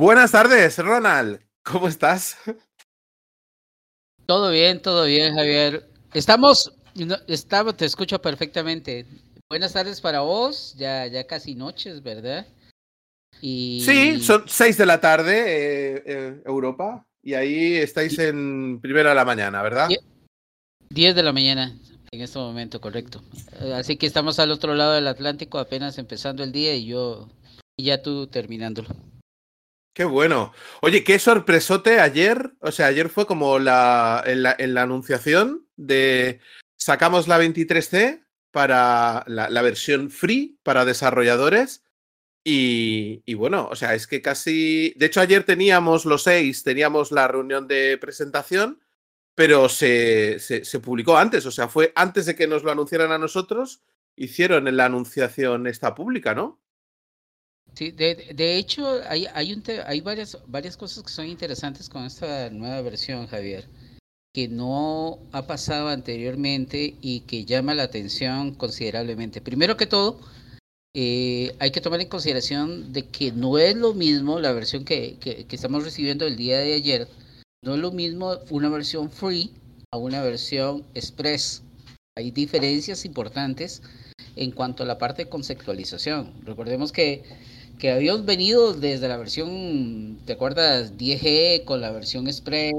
Buenas tardes, Ronald. ¿Cómo estás? Todo bien, todo bien, Javier. Estamos, estamos, te escucho perfectamente. Buenas tardes para vos, ya, ya casi noches, ¿verdad? Y... Sí, son seis de la tarde, eh, eh, Europa, y ahí estáis en primera de la mañana, ¿verdad? Diez de la mañana en este momento, correcto. Eh, así que estamos al otro lado del Atlántico, apenas empezando el día y yo, y ya tú terminándolo. Qué bueno. Oye, qué sorpresote ayer. O sea, ayer fue como la, en, la, anunciación de sacamos la 23C para la, versión free para desarrolladores. Y, y, bueno, o sea, es que casi. De hecho, ayer teníamos los seis, teníamos la reunión de presentación, pero se, se, se, publicó antes. O sea, fue antes de que nos lo anunciaran a nosotros, hicieron la anunciación esta pública, ¿no? Sí, de, de hecho hay, hay, un hay varias, varias cosas que son interesantes con esta nueva versión, Javier, que no ha pasado anteriormente y que llama la atención considerablemente. Primero que todo, eh, hay que tomar en consideración de que no es lo mismo la versión que, que, que estamos recibiendo el día de ayer, no es lo mismo una versión free a una versión express. Hay diferencias importantes en cuanto a la parte de conceptualización. Recordemos que que habíamos venido desde la versión, ¿te acuerdas? 10G con la versión Express,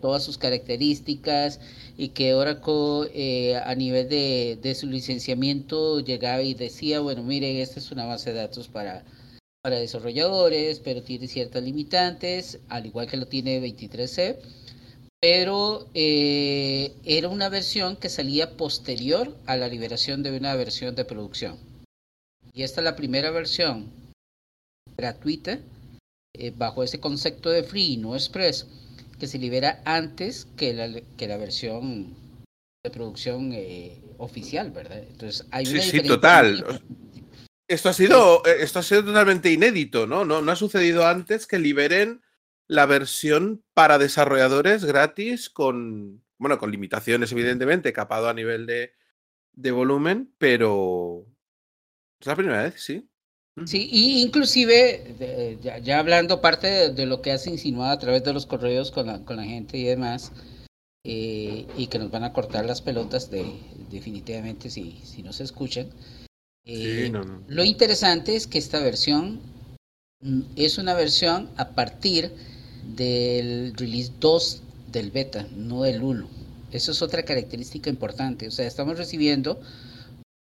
todas sus características y que Oracle eh, a nivel de, de, su licenciamiento llegaba y decía, bueno, miren, esta es una base de datos para, para desarrolladores, pero tiene ciertas limitantes, al igual que lo tiene 23C, pero eh, era una versión que salía posterior a la liberación de una versión de producción. Y esta es la primera versión gratuita eh, bajo ese concepto de free no express que se libera antes que la, que la versión de producción eh, oficial, ¿verdad? Entonces hay una sí, sí, total. Esto ha sido esto ha sido totalmente inédito, ¿no? ¿no? No ha sucedido antes que liberen la versión para desarrolladores gratis con bueno, con limitaciones evidentemente, capado a nivel de, de volumen, pero es la primera vez, sí. Sí, y inclusive, ya, hablando parte de, lo que has insinuado a través de los correos con la, con la gente y demás, eh, y que nos van a cortar las pelotas de, definitivamente si, si no se escuchan. Eh, lo interesante es que esta versión mm, es una versión a partir del release 2 del beta, no del 1. Eso es otra característica importante. O sea, estamos recibiendo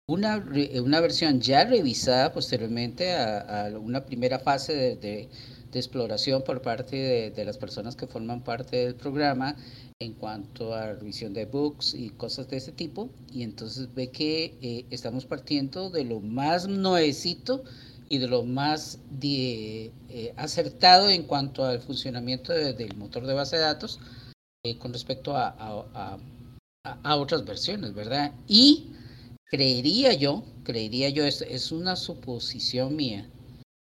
una, una versión ya revisada posteriormente a, una primera fase de, de, exploración por parte de, las personas que forman parte del programa en cuanto a revisión de books y cosas de ese tipo. Y entonces ve que eh, estamos partiendo de lo más nuevecito y de lo más de, eh, acertado en cuanto al funcionamiento del motor de base de datos eh, con respecto a, a, a, otras versiones, ¿verdad? Y creería yo, creería yo, es, es una suposición mía,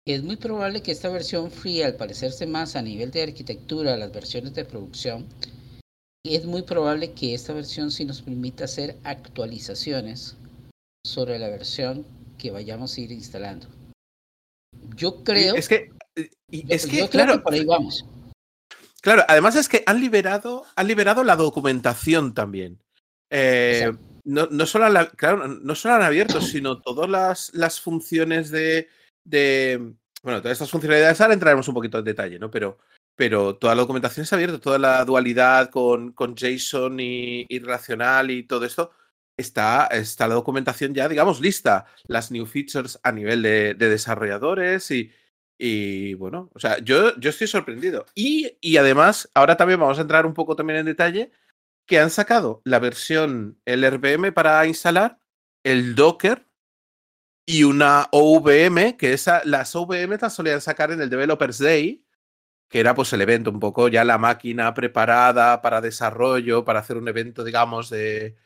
es muy probable que esta versión free, al parecerse más a nivel de arquitectura a las versiones de producción, es muy probable que esta versión sí nos permita hacer actualizaciones sobre la versión que vayamos a ir instalando. Yo creo. Es que. Es que, claro. por ahí vamos. Claro, además es que han liberado, han liberado la documentación también. Eh, no, no, solo han, claro, no solo han abierto, sino todas las, las funciones de, de, Bueno, todas estas funcionalidades ahora entraremos un poquito en detalle, ¿no? Pero, pero toda la documentación está abierta, toda la dualidad con, con JSON y, y relacional y todo esto. Está, está la documentación ya, digamos, lista. Las new features a nivel de, de desarrolladores y, y bueno, o sea, yo, yo estoy sorprendido. Y, y además, ahora también vamos a entrar un poco también en detalle que han sacado la versión, el RPM para instalar, el Docker y una OVM, que esa, las OVM las solían sacar en el Developers Day, que era pues el evento, un poco ya la máquina preparada para desarrollo, para hacer un evento, digamos, de,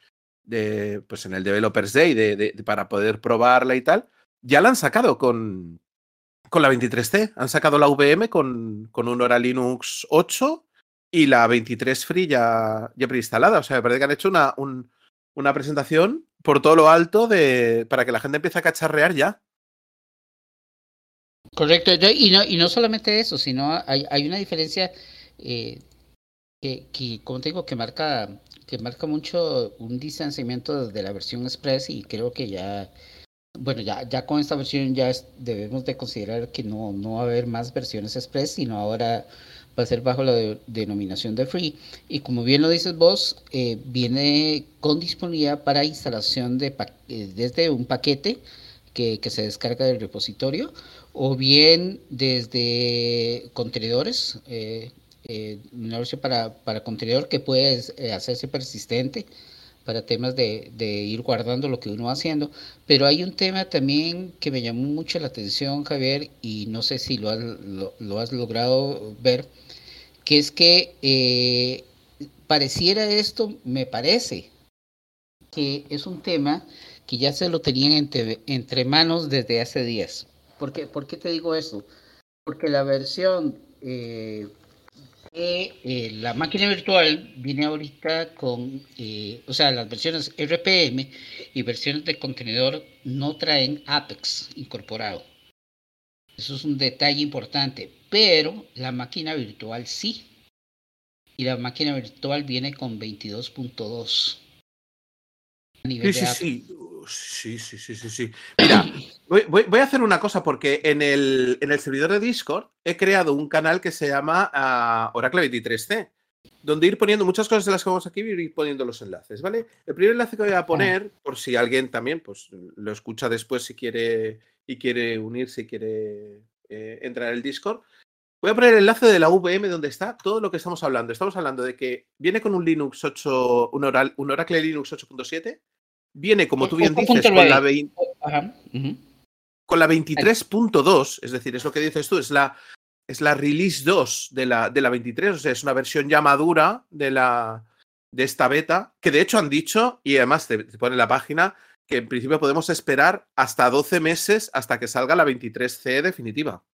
de pues en el Developers Day, de, para poder probarla y tal. Ya la han sacado con, con la 23C, han sacado la VM con, con un Hora Linux 8 y la 23 Free ya, ya preinstalada. O sea, me parece que han hecho una, un, una presentación por todo lo alto de, para que la gente empiece a cacharrear ya. Correcto, y no, y no solamente eso, sino hay, hay una diferencia eh, que, como te digo, que marca, que marca mucho un distanciamiento de la versión Express y creo que ya, bueno, ya, ya con esta versión ya debemos de considerar que no, no va a haber más versiones Express, sino ahora va a ser bajo la denominación de Free. Y como bien lo dices vos, eh, viene con disponibilidad para instalación de eh, desde un paquete que, que se descarga del repositorio o bien desde contenedores, eh, eh, para, para contenedor que puede hacerse persistente para temas de, de, ir guardando lo que uno va haciendo. Pero hay un tema también que me llamó mucho la atención, Javier, y no sé si lo has, lo, has logrado ver, que es que eh, pareciera esto, me parece, que es un tema que ya se lo tenían entre, entre manos desde hace días. ¿Por qué, ¿Por qué te digo eso? Porque la versión eh, de eh, la máquina virtual viene ahorita con, eh, o sea, las versiones RPM y versiones de contenedor no traen Apex incorporado. Eso es un detalle importante, pero la máquina virtual sí. Y la máquina virtual viene con 22.2. Sí, sí, sí. Sí, sí, sí, sí, sí. Mira, voy, voy, a hacer una cosa porque en el, en el, servidor de Discord he creado un canal que se llama uh, Oracle 23C, donde ir poniendo muchas cosas de las que vamos aquí y ir poniendo los enlaces, ¿vale? El primer enlace que voy a poner, por si alguien también pues, lo escucha después si quiere y quiere unirse y quiere eh, entrar en el Discord, Voy a poner el enlace de la VM donde está todo lo que estamos hablando. Estamos hablando de que viene con un Linux 8, un, Oral, un Oracle Linux 8.7, Viene, como tú bien dices, con la, con la 23.2, es decir, es lo que dices tú, es la, es la release 2 de la, de la 23, o sea, es una versión ya madura de, la, de esta beta, que de hecho han dicho, y además te, te pone la página, que en principio podemos esperar hasta 12 meses hasta que salga la 23C definitiva.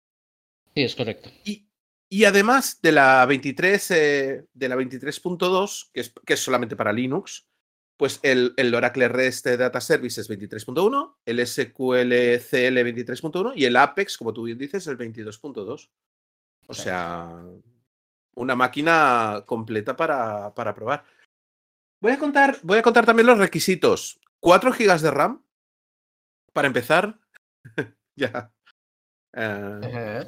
Sí, es correcto. Y, y además de la 23, eh, de la 23.2, que es, que es solamente para Linux, pues el, el, Oracle REST Data Services 23.1, el SQL CL 23.1 y el Apex, como tú bien dices, el 22.2. O sea, una máquina completa para, para, probar. Voy a, contar, voy a contar también los requisitos. 4 GB de RAM, para empezar. ya. Uh,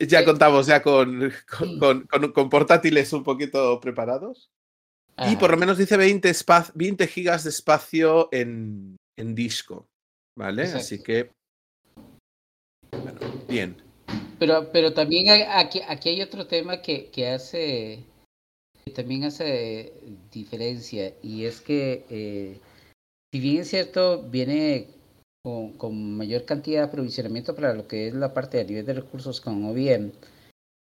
ya contamos ya con, con, con, con portátiles un poquito preparados. Y por lo menos dice 20, 20 gigas de espacio en, en disco. ¿Vale? Exacto. Así que. Bueno, bien. Pero, pero también hay, aquí, aquí hay otro tema que, que hace. que también hace diferencia. Y es que. Eh, si bien es cierto, viene con, con, mayor cantidad de aprovisionamiento para lo que es la parte de nivel de recursos con OBM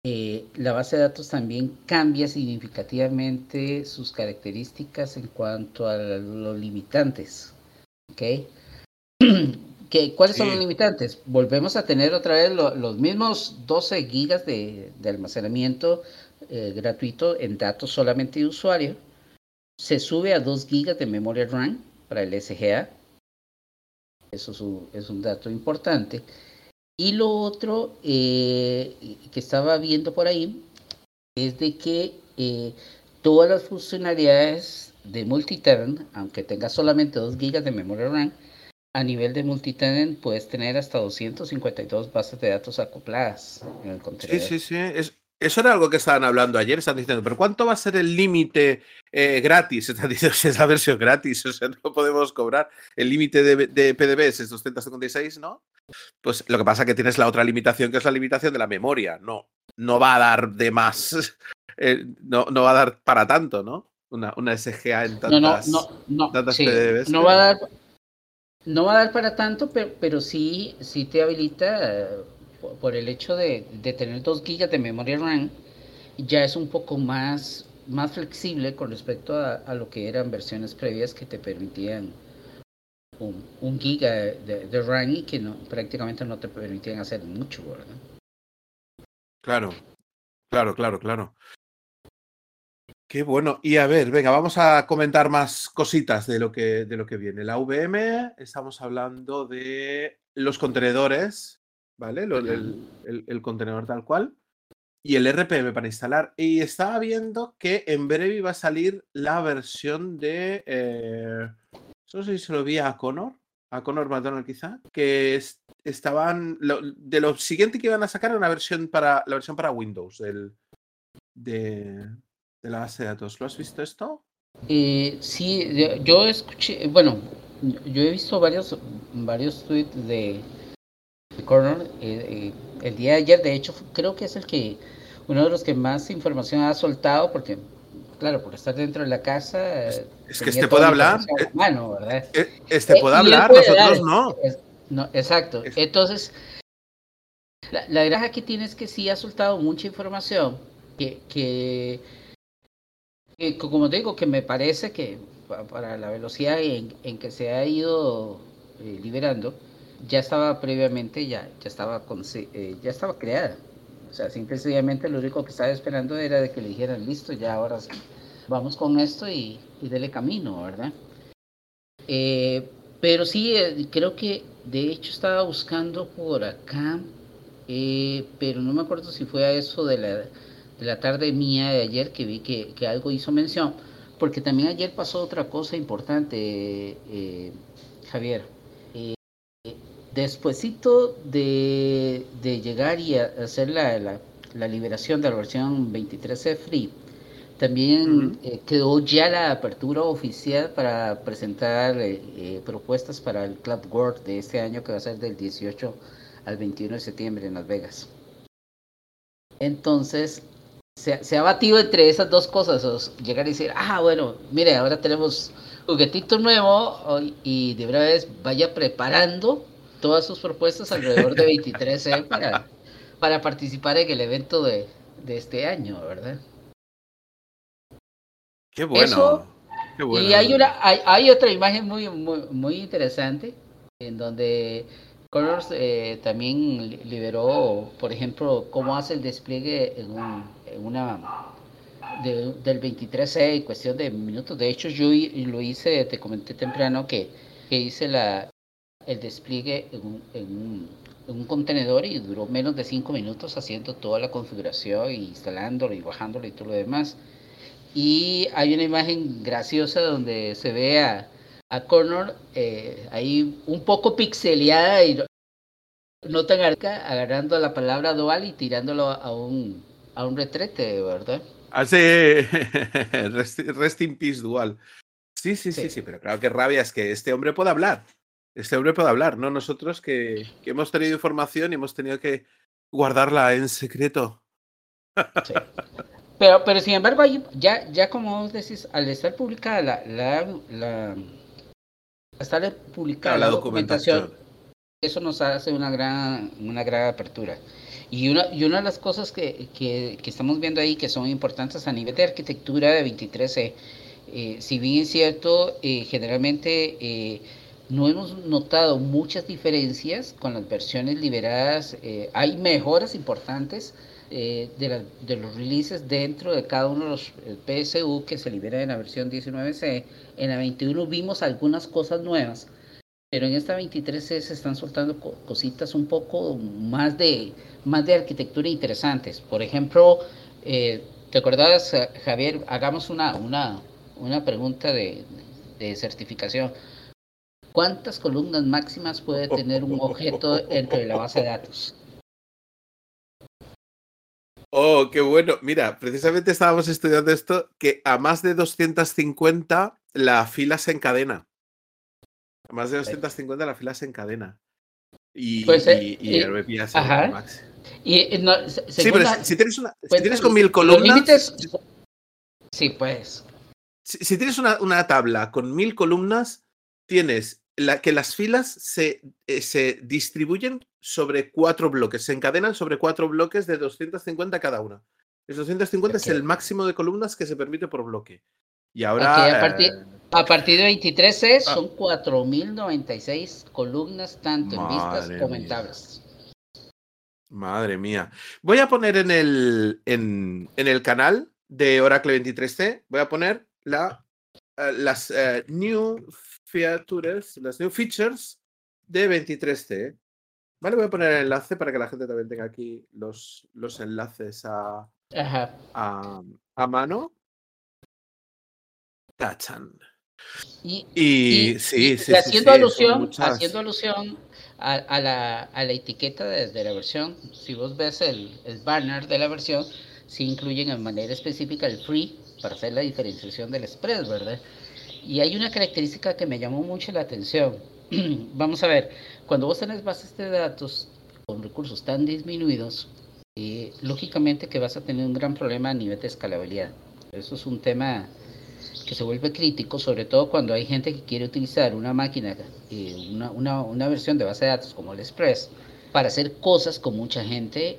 eh, la base de datos también cambia significativamente sus características en cuanto a los limitantes. ¿okay? ¿Qué, ¿Cuáles sí. son los limitantes? Volvemos a tener otra vez lo, los mismos 12 gigas de, de almacenamiento eh, gratuito en datos solamente de usuario. Se sube a 2 gigas de memoria RAM para el SGA. Eso es un, es un dato importante. Y lo otro eh, que estaba viendo por ahí es de que eh, todas las funcionalidades de multitenant, aunque tengas solamente 2 GB de memoria RAM, a nivel de multitenant puedes tener hasta 252 bases de datos acopladas en el contenedor. Sí, sí, sí. Es, eso era algo que estaban hablando ayer, están diciendo, pero ¿cuánto va a ser el límite eh, gratis? Están diciendo, es la versión gratis, o sea, no podemos cobrar. El límite de, de PDB es 256, ¿no? Pues lo que pasa es que tienes la otra limitación, que es la limitación de la memoria. No, no va a dar de más, eh, no, no va a dar para tanto, ¿no? Una, una SGA en tantas, no, no, no, tantas sí, PDBs. No va a dar, no va a dar para tanto, pero, pero sí, sí te habilita por, por el hecho de, de, tener 2 GB de memoria RAM, ya es un poco más, más flexible con respecto a, a lo que eran versiones previas que te permitían un, un giga de, de, RAM y que no, prácticamente no te permitían hacer mucho, ¿verdad? Claro, claro, claro, claro. Qué bueno. Y a ver, venga, vamos a comentar más cositas de lo que, de lo que viene. La VM, estamos hablando de los contenedores, ¿vale? el, contenedor tal cual. Y el RPM para instalar. Y estaba viendo que en breve iba a salir la versión de. Eh, no sé si se lo vi a Connor. A Connor McDonald quizá. Que estaban. de lo siguiente que iban a sacar era una versión para. La versión para Windows. Del, de, la base de datos. ¿Lo has visto esto? Eh, sí, yo escuché, bueno, yo he visto varios, varios tweets de, Corner eh, eh, el día de ayer, de hecho, creo que es el que, uno de los que más información ha soltado, porque, claro, por estar dentro de la casa. Es, que este puede hablar. Este puede hablar, nosotros no. no. Exacto. Entonces, la, la verdad aquí tienes que sí ha soltado mucha información que, que como digo, que me parece que para la velocidad en, que se ha ido eh, liberando, ya estaba previamente, ya, ya, estaba eh, ya estaba creada. O sea, simplemente lo único que estaba esperando era de que le dijeran, listo, ya ahora sí, vamos con esto y, y dele camino, ¿verdad? Eh, pero sí, creo que de hecho estaba buscando por acá, pero no me acuerdo si fue a eso de la la tarde mía de ayer que vi que, algo hizo mención, porque también ayer pasó otra cosa importante, eh, Javier. Eh, despuésito de, llegar y hacer la, la, liberación de la versión 23C Free, también eh, quedó ya la apertura oficial para presentar eh, propuestas para el Club World de este año que va a ser del 18 al 21 de septiembre en Las Vegas. Entonces, se, ha batido entre esas dos cosas. llegar y decir, ah, bueno, mire, ahora tenemos juguetito nuevo y de verdad vez vaya preparando todas sus propuestas alrededor de 23 ¿eh? para, para participar en el evento de, este año, ¿verdad? Qué bueno. Y hay, una, hay, otra imagen muy, muy, muy interesante en donde Colors eh, también liberó, por ejemplo, cómo hace el despliegue en, una del 23C en cuestión de minutos. De hecho, yo lo hice, te comenté temprano que, hice la, el despliegue en un, contenedor y duró menos de 5 minutos haciendo toda la configuración, y instalándolo y bajándolo y todo lo demás. Y hay una imagen graciosa donde se ve a, a Connor eh, ahí un poco pixeleada y no tan arca, agarrando la palabra dual y tirándolo a un, a un retrete, ¿verdad? Hace rest, in peace dual. Sí, sí, sí, sí, pero claro que rabia es que este hombre puede hablar. Este hombre puede hablar, ¿no? Nosotros que, hemos tenido información y hemos tenido que guardarla en secreto. Sí. Pero, pero sin embargo, ya, ya como vos decís, al estar publicada la, la, la estar publicada la, documentación, eso nos hace una gran, una gran apertura. Y una, y una de las cosas que, que, estamos viendo ahí que son importantes a nivel de arquitectura de 23C, eh, si bien es cierto, eh, generalmente eh, no hemos notado muchas diferencias con las versiones liberadas, hay mejoras importantes, eh, de, de, los releases dentro de cada uno de los PSU que se libera en la versión 19C. En la 21 vimos algunas cosas nuevas, pero en esta 23C se están soltando cositas un poco más de, más de arquitectura interesantes. Por ejemplo, eh, ¿te acordás, Javier? Hagamos una, una, una pregunta de, de certificación. ¿Cuántas columnas máximas puede tener un objeto dentro de la base de datos? Oh, qué bueno. Mira, precisamente estábamos estudiando esto, que a más de 250 la fila se encadena. A más de 250 la fila se encadena. Y, pues, y, y, el ajá. Y, no, sí, pero si, tienes, una, si tienes con mil columnas... Sí, pues. Si, si tienes una, una, tabla con mil columnas, tienes la, que las filas se, eh, se distribuyen sobre cuatro bloques, se encadenan sobre cuatro bloques de 250 cada una. El 250 es el máximo de columnas que se permite por bloque. Y ahora. a, partir, eh, a, partir, de 23C ah. son 4096 columnas, tanto en vistas como en tablas. Madre mía. Voy a poner en el, en, en el canal de Oracle 23C, voy a poner la, eh, las new features, las new features de 23C. Vale, voy a poner el enlace para que la gente también tenga aquí los, los enlaces a, a, a, mano. Tachan. Y, sí, sí, haciendo alusión, haciendo alusión a, la, a, la, etiqueta de, la versión, si vos ves el, el banner de la versión, sí incluyen de manera específica el free para hacer la diferenciación del express, ¿verdad? Y hay una característica que me llamó mucho la atención. Vamos a ver, cuando vos tenés bases de datos con recursos tan disminuidos, eh, lógicamente que vas a tener un gran problema a nivel de escalabilidad. Eso es un tema que se vuelve crítico, sobre todo cuando hay gente que quiere utilizar una máquina, eh, una, una, una, versión de base de datos como el Express, para hacer cosas con mucha gente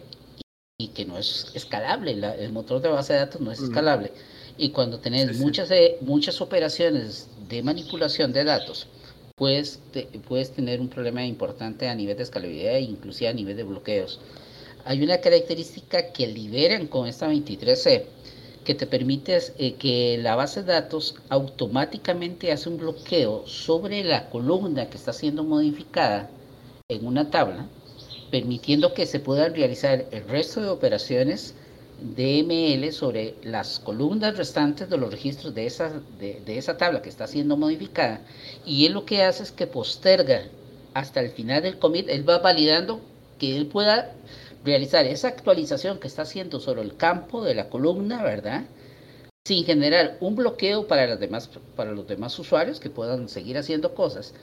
y, que no es escalable. el motor de base de datos no es escalable. Y cuando tenés muchas, eh, muchas operaciones de manipulación de datos, puedes, puedes tener un problema importante a nivel de escalabilidad e inclusive a nivel de bloqueos. Hay una característica que liberan con esta 23C que te permite eh, que la base de datos automáticamente hace un bloqueo sobre la columna que está siendo modificada en una tabla, permitiendo que se puedan realizar el resto de operaciones DML sobre las columnas restantes de los registros de esa, de, esa tabla que está siendo modificada. Y él lo que hace es que posterga hasta el final del commit, él va validando que él pueda realizar esa actualización que está haciendo sobre el campo de la columna, ¿verdad? Sin generar un bloqueo para, demás, para los demás usuarios que puedan seguir haciendo cosas.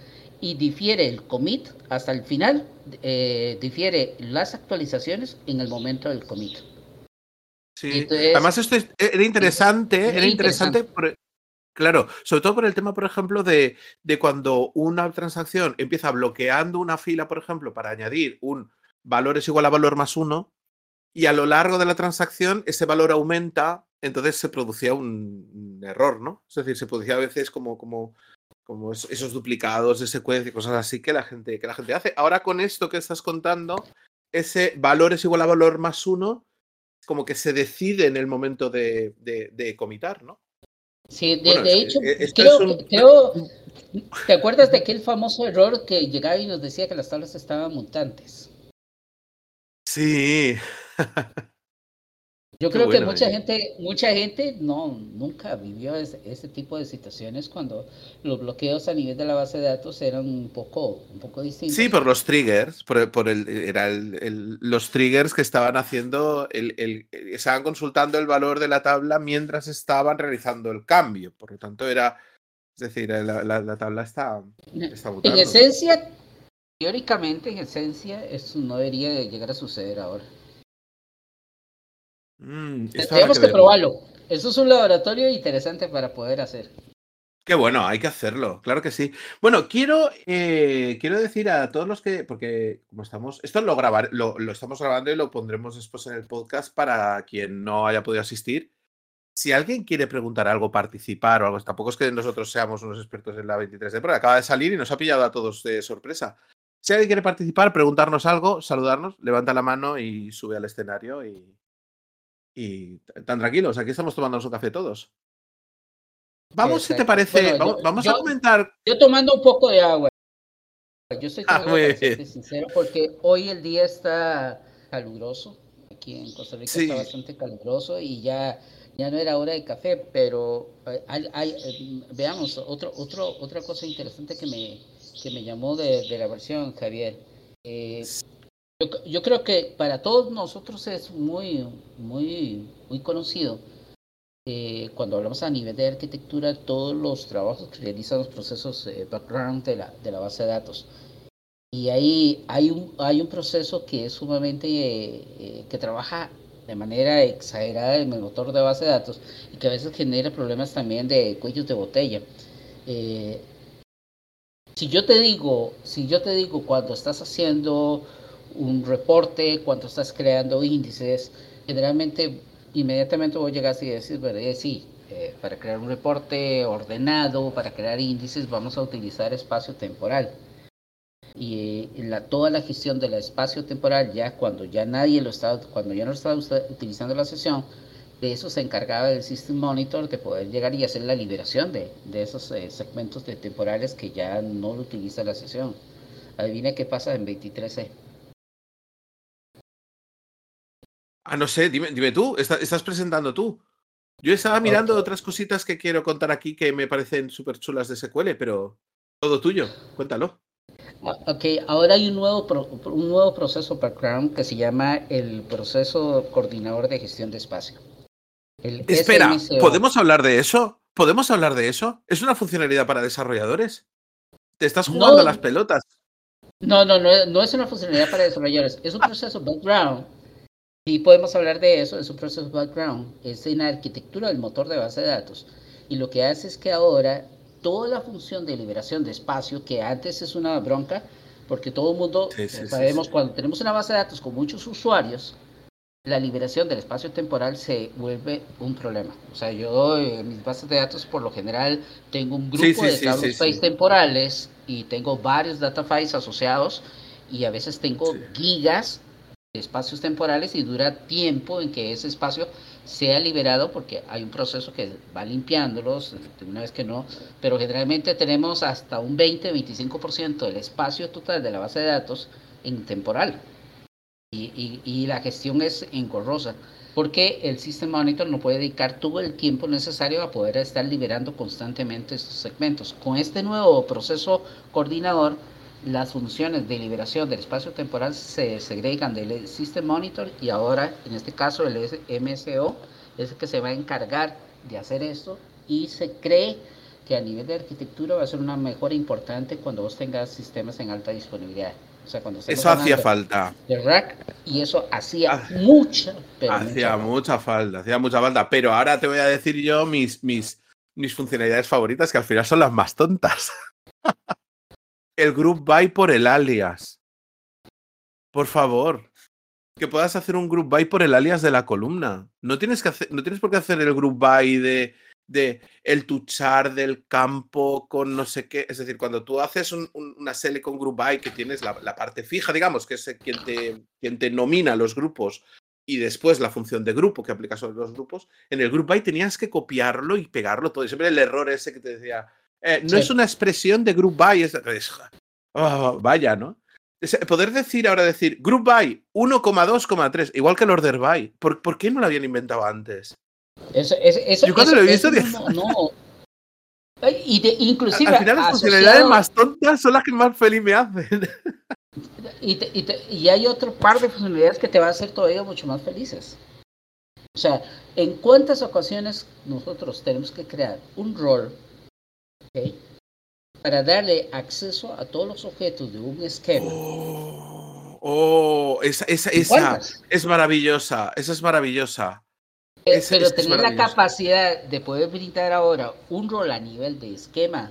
Y difiere el commit hasta el final, eh, difiere las actualizaciones en el momento del commit. Sí, además esto era interesante, era interesante, claro, sobre todo por el tema, por ejemplo, de, de, cuando una transacción empieza bloqueando una fila, por ejemplo, para añadir un valor es igual a valor más uno, y a lo largo de la transacción ese valor aumenta, entonces se producía un, error, ¿no? Es decir, se producía a veces como, como, como esos duplicados de secuencia y cosas así que la, gente, que la gente hace. Ahora con esto que estás contando, ese valor es igual a valor más uno como que se decide en el momento de, de, comitar, ¿no? Sí, de, hecho, eh, creo, ¿te acuerdas de aquel famoso error que llegaba y nos decía que las tablas estaban mutantes? Sí. Yo creo que mucha gente, mucha gente no, nunca vivió ese, tipo de situaciones cuando los bloqueos a nivel de la base de datos eran un poco, un poco distintos. Sí, por los triggers, por, por el, era el, los triggers que estaban haciendo, el, el, estaban consultando el valor de la tabla mientras estaban realizando el cambio. Por lo tanto, era, es decir, la, la, tabla está, está En esencia, teóricamente, en esencia, eso no debería llegar a suceder ahora. Mm, Tenemos que, probarlo. Eso es un laboratorio interesante para poder hacer. Qué bueno, hay que hacerlo, claro que sí. Bueno, quiero, eh, quiero decir a todos los que, porque como estamos, esto lo, grabar, lo, estamos grabando y lo pondremos después en el podcast para quien no haya podido asistir. Si alguien quiere preguntar algo, participar o algo, tampoco es que nosotros seamos unos expertos en la 23 de pero acaba de salir y nos ha pillado a todos de sorpresa. Si alguien quiere participar, preguntarnos algo, saludarnos, levanta la mano y sube al escenario y, y tan tranquilos, aquí estamos tomando un café todos. Vamos, si te parece, vamos, a comentar. Yo tomando un poco de agua. Yo estoy ah, sincero porque hoy el día está caluroso. Aquí en Costa Rica está bastante caluroso y ya, ya no era hora de café, pero eh, hay, eh, veamos, otro, otro, otra cosa interesante que me, que me llamó de, la versión, Javier. Eh, yo, creo que para todos nosotros es muy, muy, muy conocido eh, cuando hablamos a nivel de arquitectura todos los trabajos que realizan los procesos eh, background de la, de la base de datos. Y ahí hay un, hay un proceso que es sumamente, eh, que trabaja de manera exagerada en el motor de base de datos y que a veces genera problemas también de cuellos de botella. si yo te digo, si yo te digo cuando estás haciendo un reporte, cuando estás creando índices, generalmente inmediatamente voy a llegar y decir, sí, eh, para crear un reporte ordenado, para crear índices, vamos a utilizar espacio temporal. Y eh, la, toda la gestión del espacio temporal, ya cuando ya nadie lo estaba, cuando ya no estaba utilizando la sesión, de eso se encargaba el System Monitor de poder llegar y hacer la liberación de, de esos eh, segmentos de temporales que ya no lo utiliza la sesión. Adivina qué pasa en 23C. Ah, no sé, dime, dime tú, estás presentando tú. Yo estaba mirando otras cositas que quiero contar aquí que me parecen súper chulas de SQL, pero todo tuyo, cuéntalo. Ah, ok, ahora hay un nuevo, un nuevo proceso background que se llama el proceso coordinador de gestión de espacio. Espera, ¿podemos hablar de eso? ¿Podemos hablar de eso? ¿Es una funcionalidad para desarrolladores? ¿Te estás jugando las pelotas? No, no, no, no es una funcionalidad para desarrolladores. Es un proceso background. Sí, podemos hablar de eso. Es un proceso background. Es en la arquitectura del motor de base de datos. Y lo que hace es que ahora toda la función de liberación de espacio, que antes es una bronca, porque todo el mundo sabemos cuando tenemos una base de datos con muchos usuarios, la liberación del espacio temporal se vuelve un problema. O sea, yo en mis bases de datos por lo general tengo un grupo de tablospace temporales y tengo varios data files asociados y a veces tengo gigas espacios temporales y dura tiempo en que ese espacio sea liberado porque hay un proceso que va limpiándolos, una vez que no, pero generalmente tenemos hasta un 20-25% del espacio total de la base de datos en temporal y, la gestión es engorrosa porque el System Monitor no puede dedicar todo el tiempo necesario a poder estar liberando constantemente estos segmentos. Con este nuevo proceso coordinador, las funciones de liberación del espacio temporal se segregan del System Monitor y ahora, en este caso, el MSO es el que se va a encargar de hacer esto y se cree que a nivel de arquitectura va a ser una mejora importante cuando vos tengas sistemas en alta disponibilidad eso hacía falta. De rack, y eso hacía ah, mucha, hacía mucha falta, hacía mucha falta. Pero ahora te voy a decir yo mis, mis, mis funcionalidades favoritas, que al final son las más tontas. el group by por el alias. Por favor. Que puedas hacer un group by por el alias de la columna. No tienes, que hacer, no tienes por qué hacer el group by de de el tuchar del campo con no sé qué. Es decir, cuando tú haces una serie con group by que tienes la, parte fija, digamos, que es quien te, quien te nomina los grupos y después la función de grupo que aplica sobre los grupos, en el group by tenías que copiarlo y pegarlo todo. Y siempre el error ese que te decía, eh, no es una expresión de group by, es, oh, vaya, ¿no? poder decir ahora decir group by 1,2,3, igual que el order by, ¿por, ¿por qué no lo habían inventado antes? Yo cuando lo he visto, no, Y de, inclusive. Al final, las funcionalidades más tontas son las que más feliz me hacen. Y, y, hay otro par de funcionalidades que te van a hacer todavía mucho más felices. O sea, ¿en cuántas ocasiones nosotros tenemos que crear un rol para darle acceso a todos los objetos de un esquema? Oh, oh esa, esa, esa es maravillosa. Esa es maravillosa. Eh, pero tener la capacidad de poder brindar ahora un rol a nivel de esquema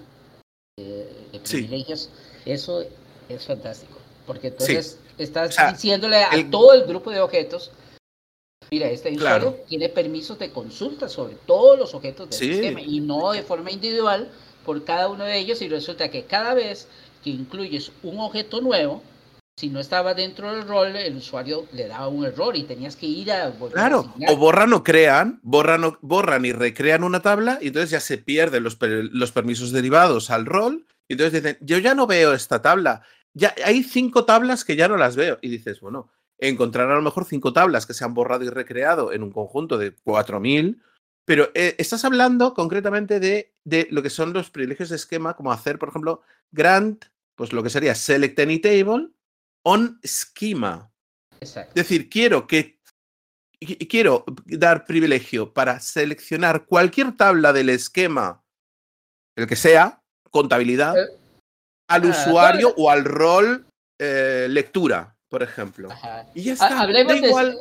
de, privilegios, eso es fantástico. Porque entonces estás diciéndole a todo el grupo de objetos, mira, este usuario tiene permisos de consulta sobre todos los objetos del esquema y no de forma individual por cada uno de ellos y resulta que cada vez que incluyes un objeto nuevo, si no estaba dentro del rol, el usuario le daba un error y tenías que ir a Claro, o borran o crean, borran, borran y recrean una tabla y entonces ya se pierden los, los permisos derivados al rol y entonces dicen, yo ya no veo esta tabla, ya hay cinco tablas que ya no las veo. Y dices, bueno, encontrar a lo mejor cinco tablas que se han borrado y recreado en un conjunto de 4000, pero eh, estás hablando concretamente de, de lo que son los privilegios de esquema, como hacer, por ejemplo, grant, pues lo que sería select any table on schema. Es decir, quiero que quiero dar privilegio para seleccionar cualquier tabla del esquema, el que sea, contabilidad, eh, al ah, usuario o al rol eh, lectura, por ejemplo. Y ya está. Hablemos, de,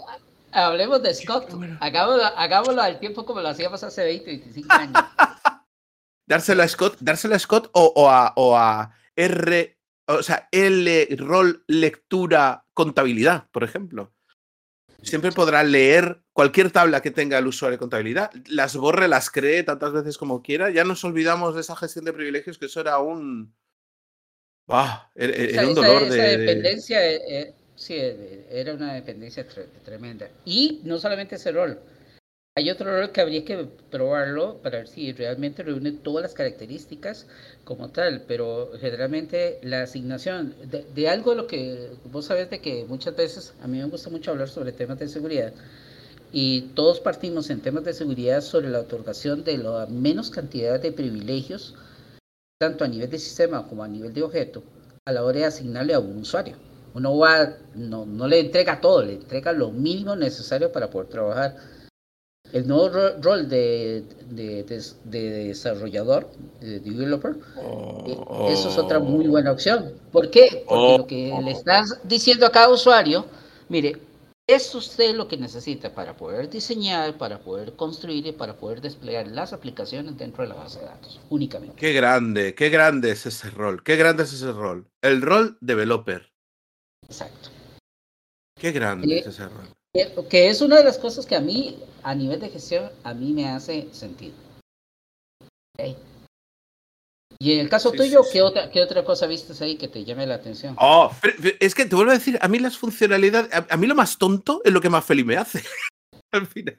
hablemos de Scott. Hagámoslo, al tiempo como lo hacíamos hace 20, 25 años. dárselo a Scott, dárselo a Scott o, a, o a R o sea, L, rol, lectura, contabilidad, por ejemplo. Siempre podrá leer cualquier tabla que tenga el usuario de contabilidad, las borre, las cree tantas veces como quiera. Ya nos olvidamos de esa gestión de privilegios, que eso era un. ¡Bah! Era, un dolor esa, de. dependencia, eh, eh, sí, era una dependencia tremenda. Y no solamente ese rol, hay otro rol que habría que probarlo para ver si realmente reúne todas las características como tal, pero generalmente la asignación de, algo lo que vos sabes de que muchas veces, a mí me gusta mucho hablar sobre temas de seguridad, y todos partimos en temas de seguridad sobre la otorgación de la menos cantidad de privilegios, tanto a nivel de sistema como a nivel de objeto, a la hora de asignarle a un usuario. Uno va, no, no le entrega todo, le entrega lo mínimo necesario para poder trabajar. El nuevo rol de, de, desarrollador, de developer, eh, eso es otra muy buena opción. ¿Por qué? Porque lo que le estás diciendo a cada usuario, mire, es usted lo que necesita para poder diseñar, para poder construir y para poder desplegar las aplicaciones dentro de la base de datos, únicamente. Qué grande, qué grande es ese rol, qué grande es ese rol. El rol developer. Exacto. Qué grande es ese rol. Que, es una de las cosas que a mí, a nivel de gestión, a mí me hace sentido. Y en el caso tuyo, ¿qué, Otra, ¿qué otra cosa viste ahí que te llame la atención? Oh, es que te vuelvo a decir, a mí las funcionalidades, a, mí lo más tonto es lo que más feliz me hace. Al final.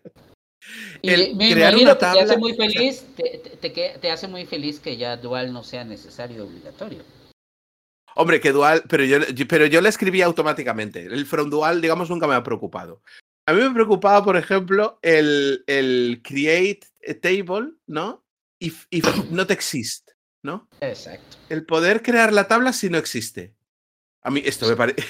Y me imagino que te hace muy feliz, te, te, hace muy feliz que ya dual no sea necesario obligatorio. Hombre, que dual, pero yo, pero yo le escribí automáticamente. El from dual, digamos, nunca me ha preocupado. A mí me preocupaba, por ejemplo, el, el create table, ¿no? If, if not exist. ¿no? Exacto. El poder crear la tabla si no existe. A mí esto me parece...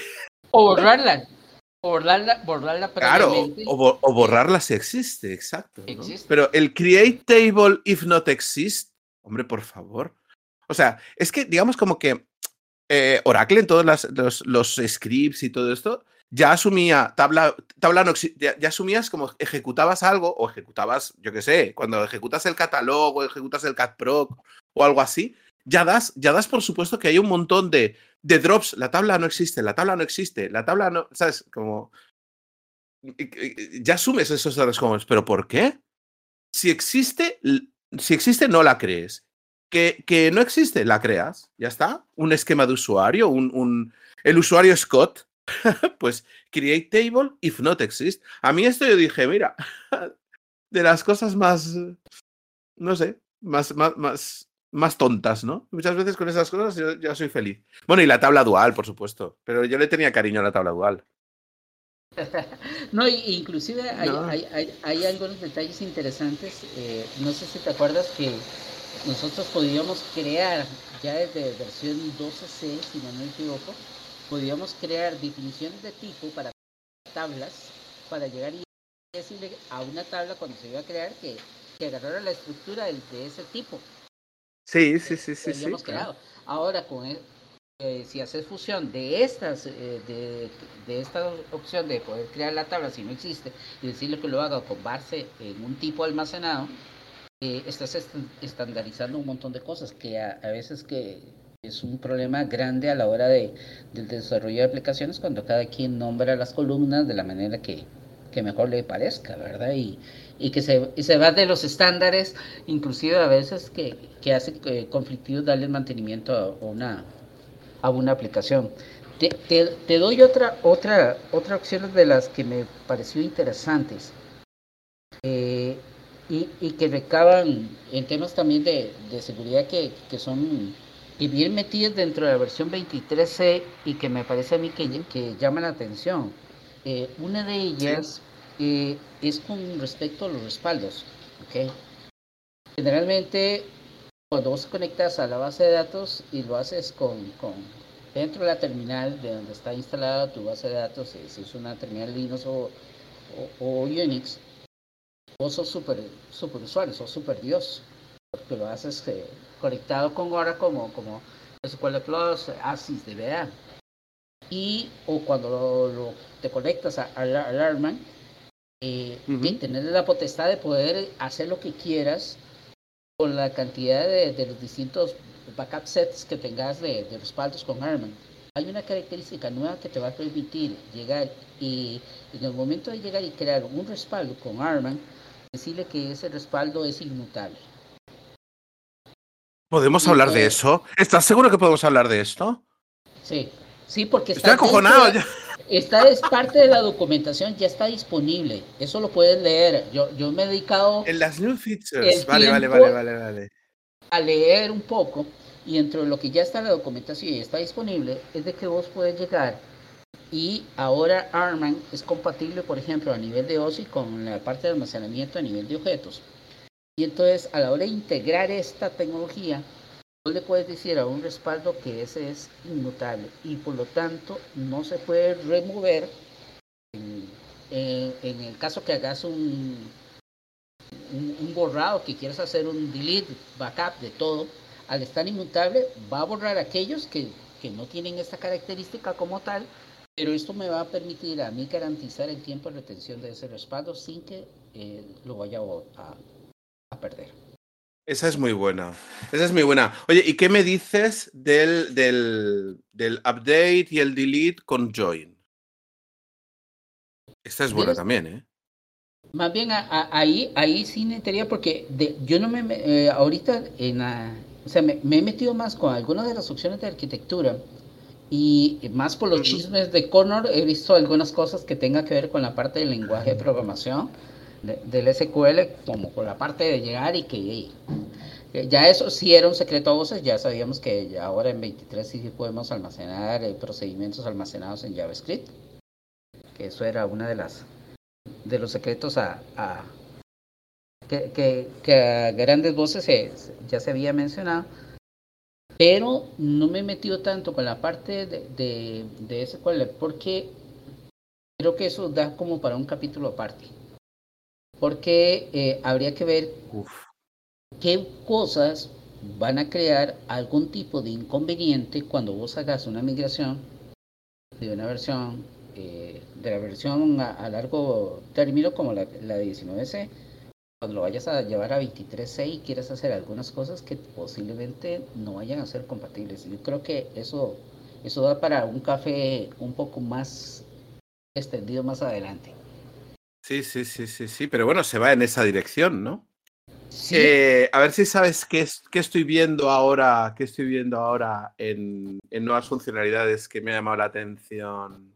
O borrarla. O borrarla, borrarla Claro, o, borrarla si existe, exacto. Pero el create table if not exist, hombre, por favor. O sea, es que digamos como que eh, Oracle en todos los, scripts y todo esto ya asumía tabla, tabla no, ya, ya, asumías como ejecutabas algo o ejecutabas, yo qué sé, cuando ejecutas el catálogo, ejecutas el catproc o algo así, ya das, ya das por supuesto que hay un montón de, drops. La tabla no existe, la tabla no existe, la tabla no. ¿Sabes? Como. Ya asumes esos errores como, ¿pero por qué? Si existe, si existe, no la crees. Que, que no existe, la creas. Ya está. Un esquema de usuario, un, un el usuario Scott. pues create table if not exist. A mí esto yo dije, mira, de las cosas más, no sé, más, más, más, más tontas, ¿no? Muchas veces con esas cosas yo ya soy feliz. Bueno, y la tabla dual, por supuesto, pero yo le tenía cariño a la tabla dual. no, inclusive hay, hay, hay, algunos detalles interesantes. Eh, no sé si te acuerdas que nosotros podíamos crear, ya desde versión 12C, si no me equivoco, podíamos crear definiciones de tipo para tablas, para llegar y decirle a una tabla cuando se iba a crear que, que agarrara la estructura de ese tipo. Sí, sí, sí, sí. sí Ahora, con e, eh, si haces fusión de estas, eh, de, de, esta opción de poder crear la tabla si no existe y decirle que lo haga con base en un tipo almacenado, estás estandarizando un montón de cosas que a, veces que es un problema grande a la hora de, del desarrollo de aplicaciones cuando cada quien nombra las columnas de la manera que, que mejor le parezca, ¿verdad? Y, que se, se va de los estándares, inclusive a veces que, que hace eh, conflictivo darle mantenimiento a una, a una aplicación. Te, te, doy otra, otra, otra opción de las que me pareció interesantes eh, y, y, que recaban en temas también de, de seguridad que, que son y bien metidas dentro de la versión 23C y que me parece a mí que, que llaman la atención. Eh, una de ellas eh, es con respecto a los respaldos. ¿okay? Generalmente, cuando vos conectas a la base de datos y lo haces con, con dentro de la terminal de donde está instalada tu base de datos, si es una terminal Linux o, o, Unix, vos sos super, super usuario, sos super Dios, porque lo haces eh, conectado con ahora como, como SQL Plus, ASIS, DBA. Y o cuando te conectas a, a Alarman, eh, tener la potestad de poder hacer lo que quieras con la cantidad de, los distintos backup sets que tengas de, respaldos con Arman. Hay una característica nueva que te va a permitir llegar y en el momento de llegar y crear un respaldo con Arman, decirle que ese respaldo es inmutable. ¿Podemos hablar de eso? ¿Estás seguro que podemos hablar de esto? Sí, sí, porque está. Estoy acojonado ya. Esta es parte de la documentación, ya está disponible. Eso lo puedes leer. Yo, yo me he dedicado. En las new features. Vale, vale, vale, vale, vale. A leer un poco. Y entre lo que ya está en la documentación y está disponible, es de que vos puedes llegar Y ahora Arman es compatible, por ejemplo, a nivel de OSI con la parte de almacenamiento a nivel de objetos. Y entonces, a la hora de integrar esta tecnología, tú le puedes decir a un respaldo que ese es inmutable y por lo tanto no se puede remover en, el caso que hagas un, un, borrado, que quieras hacer un delete, backup de todo, al estar inmutable va a borrar aquellos que, que no tienen esta característica como tal pero esto me va a permitir a mí garantizar el tiempo de retención de ese respaldo sin que eh, lo vaya a, perder. Esa es muy buena. Esa es muy buena. Oye, ¿y qué me dices del, del, del update y el delete con join? Esta es buena también, ¿eh? Más bien ahí, ahí sí necesitaría porque yo no me eh, ahorita en o sea, me, me, he metido más con algunas de las opciones de arquitectura y más por los chismes de Connor, he visto algunas cosas que tengan que ver con la parte del lenguaje de programación del SQL, como con la parte de llegar y que ya eso sí era un secreto a voces, ya sabíamos que ahora en 23 sí podemos almacenar eh, procedimientos almacenados en JavaScript, que eso era una de las de los secretos a, que, que, a grandes voces ya se había mencionado pero no me he metido tanto con la parte de, de, ese cual porque creo que eso da como para un capítulo aparte. Porque eh, habría que ver qué cosas van a crear algún tipo de inconveniente cuando vos hagas una migración de una versión, eh, de la versión a, largo término como la, la de 19C cuando lo vayas a llevar a 23C y quieras hacer algunas cosas que posiblemente no vayan a ser compatibles. Yo creo que eso, eso da para un café un poco más extendido más adelante. Sí, sí, sí, sí, sí, pero bueno, se va en esa dirección, ¿no? Sí. Eh, a ver si sabes qué, qué, estoy viendo ahora, qué estoy viendo ahora en, en nuevas funcionalidades que me ha llamado la atención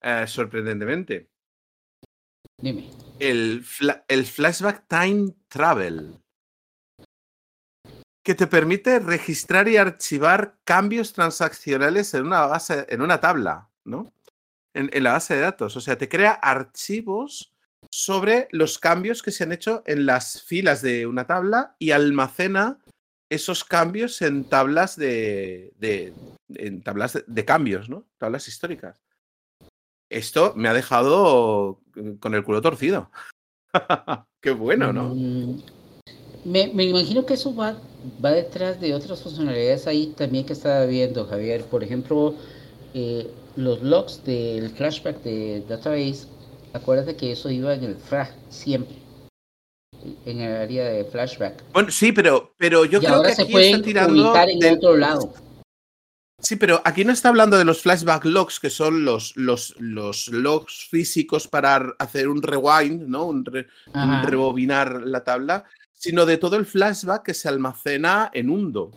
eh, sorprendentemente. El, el Flashback Time Travel. Que te permite registrar y archivar cambios transaccionales en una base, en una tabla, ¿no? En, en la base de datos. O sea, te crea archivos sobre los cambios que se han hecho en las filas de una tabla y almacena esos cambios en tablas de, de en tablas de, cambios, ¿no? Tablas históricas. Esto me ha dejado con el culo torcido. Qué bueno, ¿no? Mm, me, me, imagino que eso va, va detrás de otras funcionalidades ahí también que estaba viendo, Javier. Por ejemplo, eh, los logs del flashback de Database, acuérdate que eso iba en el FRAG siempre, en el área de flashback. Bueno, sí, pero, pero yo creo que se aquí pueden tirando en otro lado. Sí, pero aquí no está hablando de los flashback logs, que son los, los, los logs físicos para hacer un rewind, ¿no? Un, rebobinar la tabla, sino de todo el flashback que se almacena en Undo.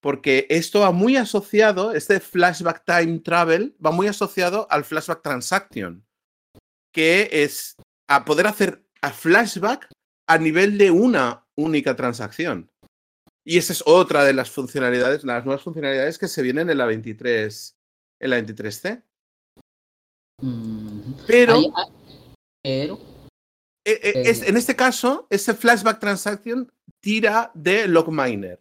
Porque esto va muy asociado, este flashback time travel va muy asociado al flashback transaction, que es a poder hacer a flashback a nivel de una única transacción. Y esa es otra de las funcionalidades, las nuevas funcionalidades que se vienen en la 23, en la 23C. Pero, pero e, e, es, en este caso, ese flashback transaction tira de logminer.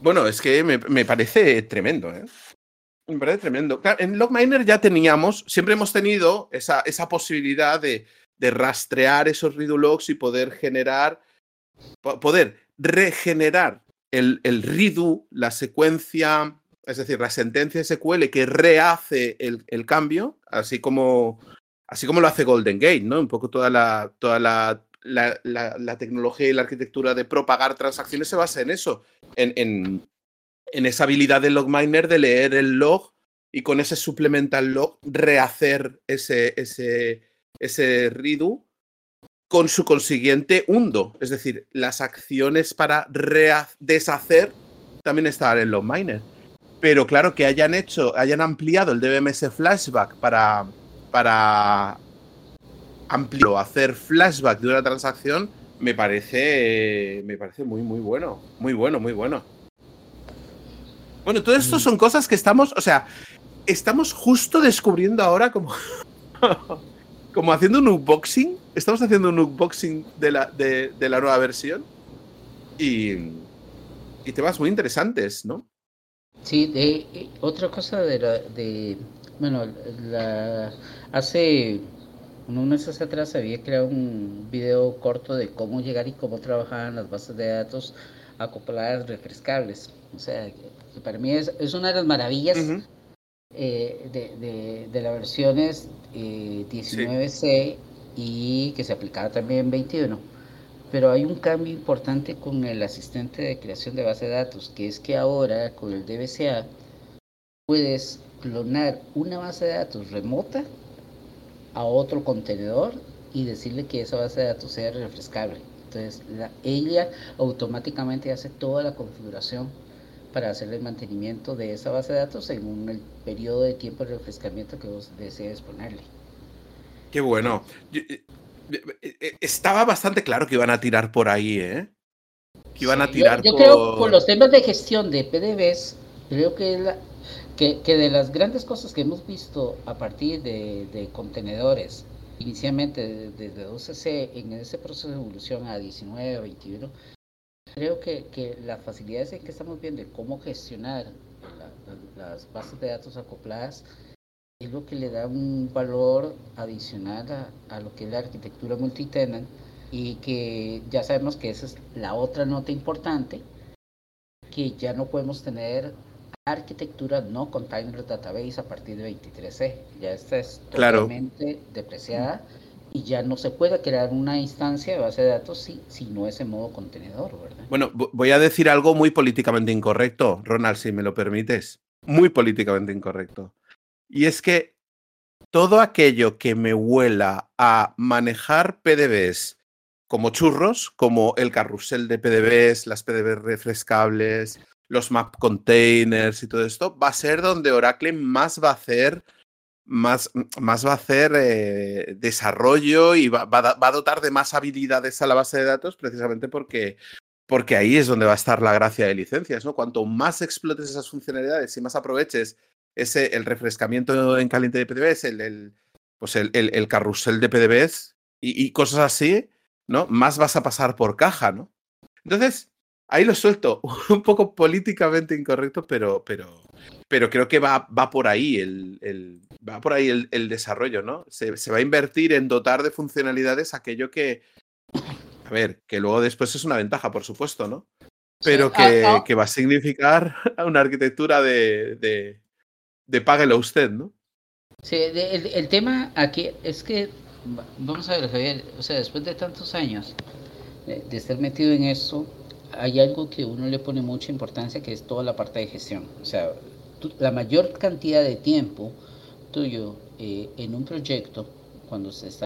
Bueno, es que me, me, parece tremendo, ¿eh? Me parece tremendo. en logminer ya teníamos, siempre hemos tenido esa, esa posibilidad de, de rastrear esos redo y poder generar, poder regenerar el, el redo, la secuencia, es decir, la sentencia SQL que rehace el, el, cambio, así como, así como lo hace Golden Gate, ¿no? Un poco toda la, toda la, la, la, tecnología y la arquitectura de propagar transacciones se basa en eso, en, en, en esa habilidad del logminer de leer el log y con ese supplemental log rehacer ese, ese, ese redo con su consiguiente undo. Es decir, las acciones para deshacer también estaban en los miners. Pero claro, que hayan hecho, hayan ampliado el DBMS flashback para, para ampliar, hacer flashback de una transacción, me parece, me parece muy, muy bueno. Muy bueno, muy bueno. Bueno, todo esto son cosas que estamos, o sea, estamos justo descubriendo ahora como, como haciendo un unboxing. Estamos haciendo un unboxing de la, de, la nueva versión. Y, y temas muy interesantes, ¿no? Sí, de, eh, otra cosa de, la, de bueno, la, hace unos meses atrás había creado un video corto de cómo llegar y cómo trabajar en las bases de datos acopladas refrescables. O sea, que para mí es, es, una de las maravillas eh, de, de, de, las versiones eh, 19C y que se aplicaba también en 21. Pero hay un cambio importante con el asistente de creación de base de datos, que es que ahora con el DBCA puedes clonar una base de datos remota a otro contenedor y decirle que esa base de datos sea refrescable. Entonces, ella automáticamente hace toda la configuración para hacer el mantenimiento de esa base de datos según el periodo de tiempo de refrescamiento que vos desees ponerle. Qué bueno. Eh, eh, eh, estaba bastante claro que iban a tirar por ahí, ¿eh? Que iban a tirar yo, yo creo por los temas de gestión de PDBs, creo que la, que, de las grandes cosas que hemos visto a partir de, contenedores, inicialmente desde 12C, en ese proceso de evolución a 19, a 21, creo que, que las facilidades en que estamos viendo de cómo gestionar las bases de datos acopladas es lo que le da un valor adicional a, a, lo que es la arquitectura multitenant y que ya sabemos que esa es la otra nota importante, que ya no podemos tener arquitectura no container database a partir de 23C. Ya esta es totalmente depreciada y ya no se puede crear una instancia de base de datos si, si no es en modo contenedor, ¿verdad? Bueno, voy a decir algo muy políticamente incorrecto, Ronald, si me lo permites. Muy políticamente incorrecto. Y es que todo aquello que me huela a manejar PDBs como churros, como el carrusel de PDBs, las PDBs refrescables, los map containers y todo esto, va a ser donde Oracle más va a hacer más, más va a hacer eh, desarrollo y va, va, a dotar de más habilidades a la base de datos precisamente porque, porque ahí es donde va a estar la gracia de licencias. ¿no? Cuanto más explotes esas funcionalidades y más aproveches ese, el refrescamiento en caliente de PDBs, el, el pues el, el, carrusel de PDBs y, y, cosas así, ¿no? más vas a pasar por caja. ¿no? Entonces, ahí lo suelto, un poco políticamente incorrecto, pero, pero, pero creo que va, va por ahí el, el va por ahí el, el desarrollo, ¿no? Se, se, va a invertir en dotar de funcionalidades aquello que, a ver, que luego después es una ventaja, por supuesto, ¿no? Pero sí, que, ah, oh. que, va a significar una arquitectura de, de, de páguelo usted, ¿no? Sí, el, el tema aquí es que, vamos a ver, Javier, o sea, después de tantos años de, de estar metido en eso, hay algo que uno le pone mucha importancia, que es toda la parte de gestión. O sea, la mayor cantidad de tiempo tuyo eh, en un proyecto, cuando se está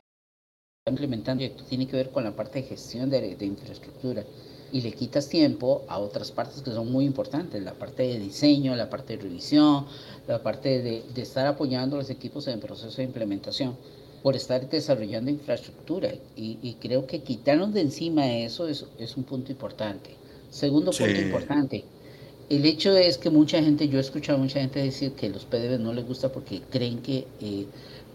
implementando, tiene que ver con la parte de gestión de, de, infraestructura. Y le quitas tiempo a otras partes que son muy importantes, la parte de diseño, la parte de revisión, la parte de, de estar apoyando a los equipos en el proceso de implementación por estar desarrollando infraestructura. Y, y creo que quitarnos de encima eso es, es un punto importante. Segundo punto importante, el hecho es que mucha gente, yo he escuchado a mucha gente decir que los PDBs no les gusta porque creen que, eh,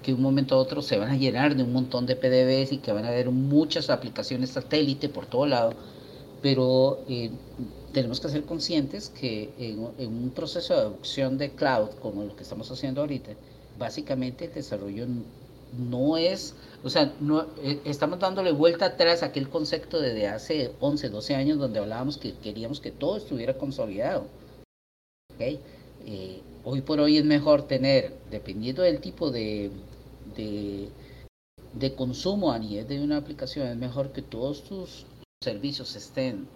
que un momento a otro se van a llenar de un montón de PDBs y que van a haber muchas aplicaciones satélite por todo lado, pero eh, tenemos que ser conscientes que en, en, un proceso de adopción de cloud como lo que estamos haciendo ahorita, básicamente el desarrollo no es, o sea, no, eh, estamos dándole vuelta atrás a aquel concepto de, de hace 11, 12 años donde hablábamos que queríamos que todo estuviera consolidado. ¿okay? Eh, hoy por hoy es mejor tener, dependiendo del tipo de, de, de consumo a nivel de una aplicación, es mejor que todos tus servicios estén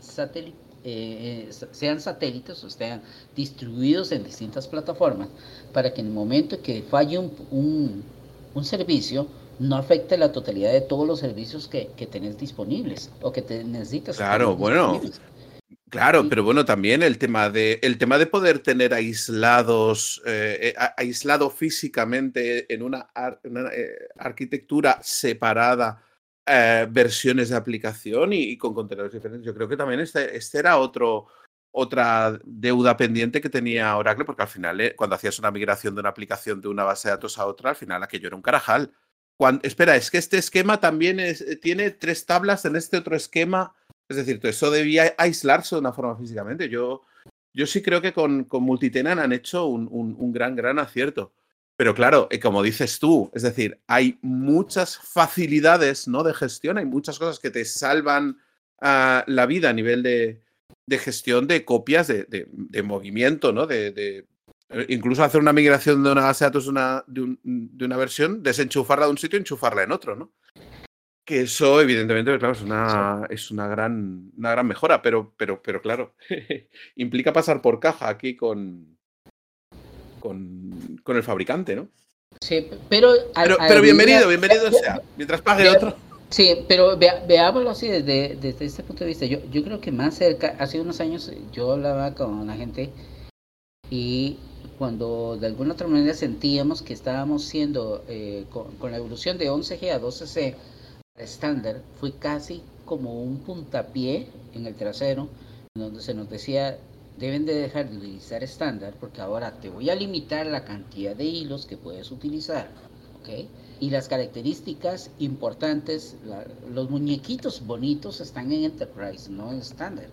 eh, sean satélites o estén distribuidos en distintas plataformas para que en el momento que falle un un servicio no afecte la totalidad de todos los servicios que, que tenés disponibles o que te necesitas. Claro, bueno. Claro, pero bueno, también el tema de, el tema de poder tener aislados, eh, aislado físicamente en una, ar, una eh, arquitectura separada eh, versiones de aplicación y, y, con contenidos diferentes. Yo creo que también este, este era otro, otra deuda pendiente que tenía Oracle, porque al final, eh, cuando hacías una migración de una aplicación de una base de datos a otra, al final aquello era un carajal. espera, es que este esquema también eh, tiene tres tablas en este otro esquema. Es decir, todo eso debía aislarse de una forma físicamente. Yo, yo sí creo que con, con Multitenant han hecho un, un, gran, gran acierto. Pero claro, eh, como dices tú, es decir, hay muchas facilidades ¿no? de gestión, hay muchas cosas que te salvan ah, la vida a nivel de, de gestión de copias de, de, movimiento, ¿no? De, eh, incluso hacer una migración de una base de datos de una, de, una versión, desenchufarla de un sitio y enchufarla en otro, ¿no? Que eso, evidentemente, claro, es una, es una, gran, una gran mejora, pero, pero, pero claro, implica pasar por caja aquí con, con, con el fabricante, ¿no? Sí, pero... Pero, bienvenido, bienvenido sea, mientras pague otro. Sí, pero veámoslo así desde, desde este punto de vista. Yo, yo creo que más cerca, hace unos años yo hablaba con la gente y cuando de alguna otra manera sentíamos que estábamos siendo, eh, con, la evolución de 11G a 12C estándar, fue casi como un puntapié en el trasero, donde se nos decía, deben de dejar de utilizar estándar porque ahora te voy a limitar la cantidad de hilos que puedes utilizar. ¿okay? Y las características importantes, los muñequitos bonitos están en Enterprise, no en Standard.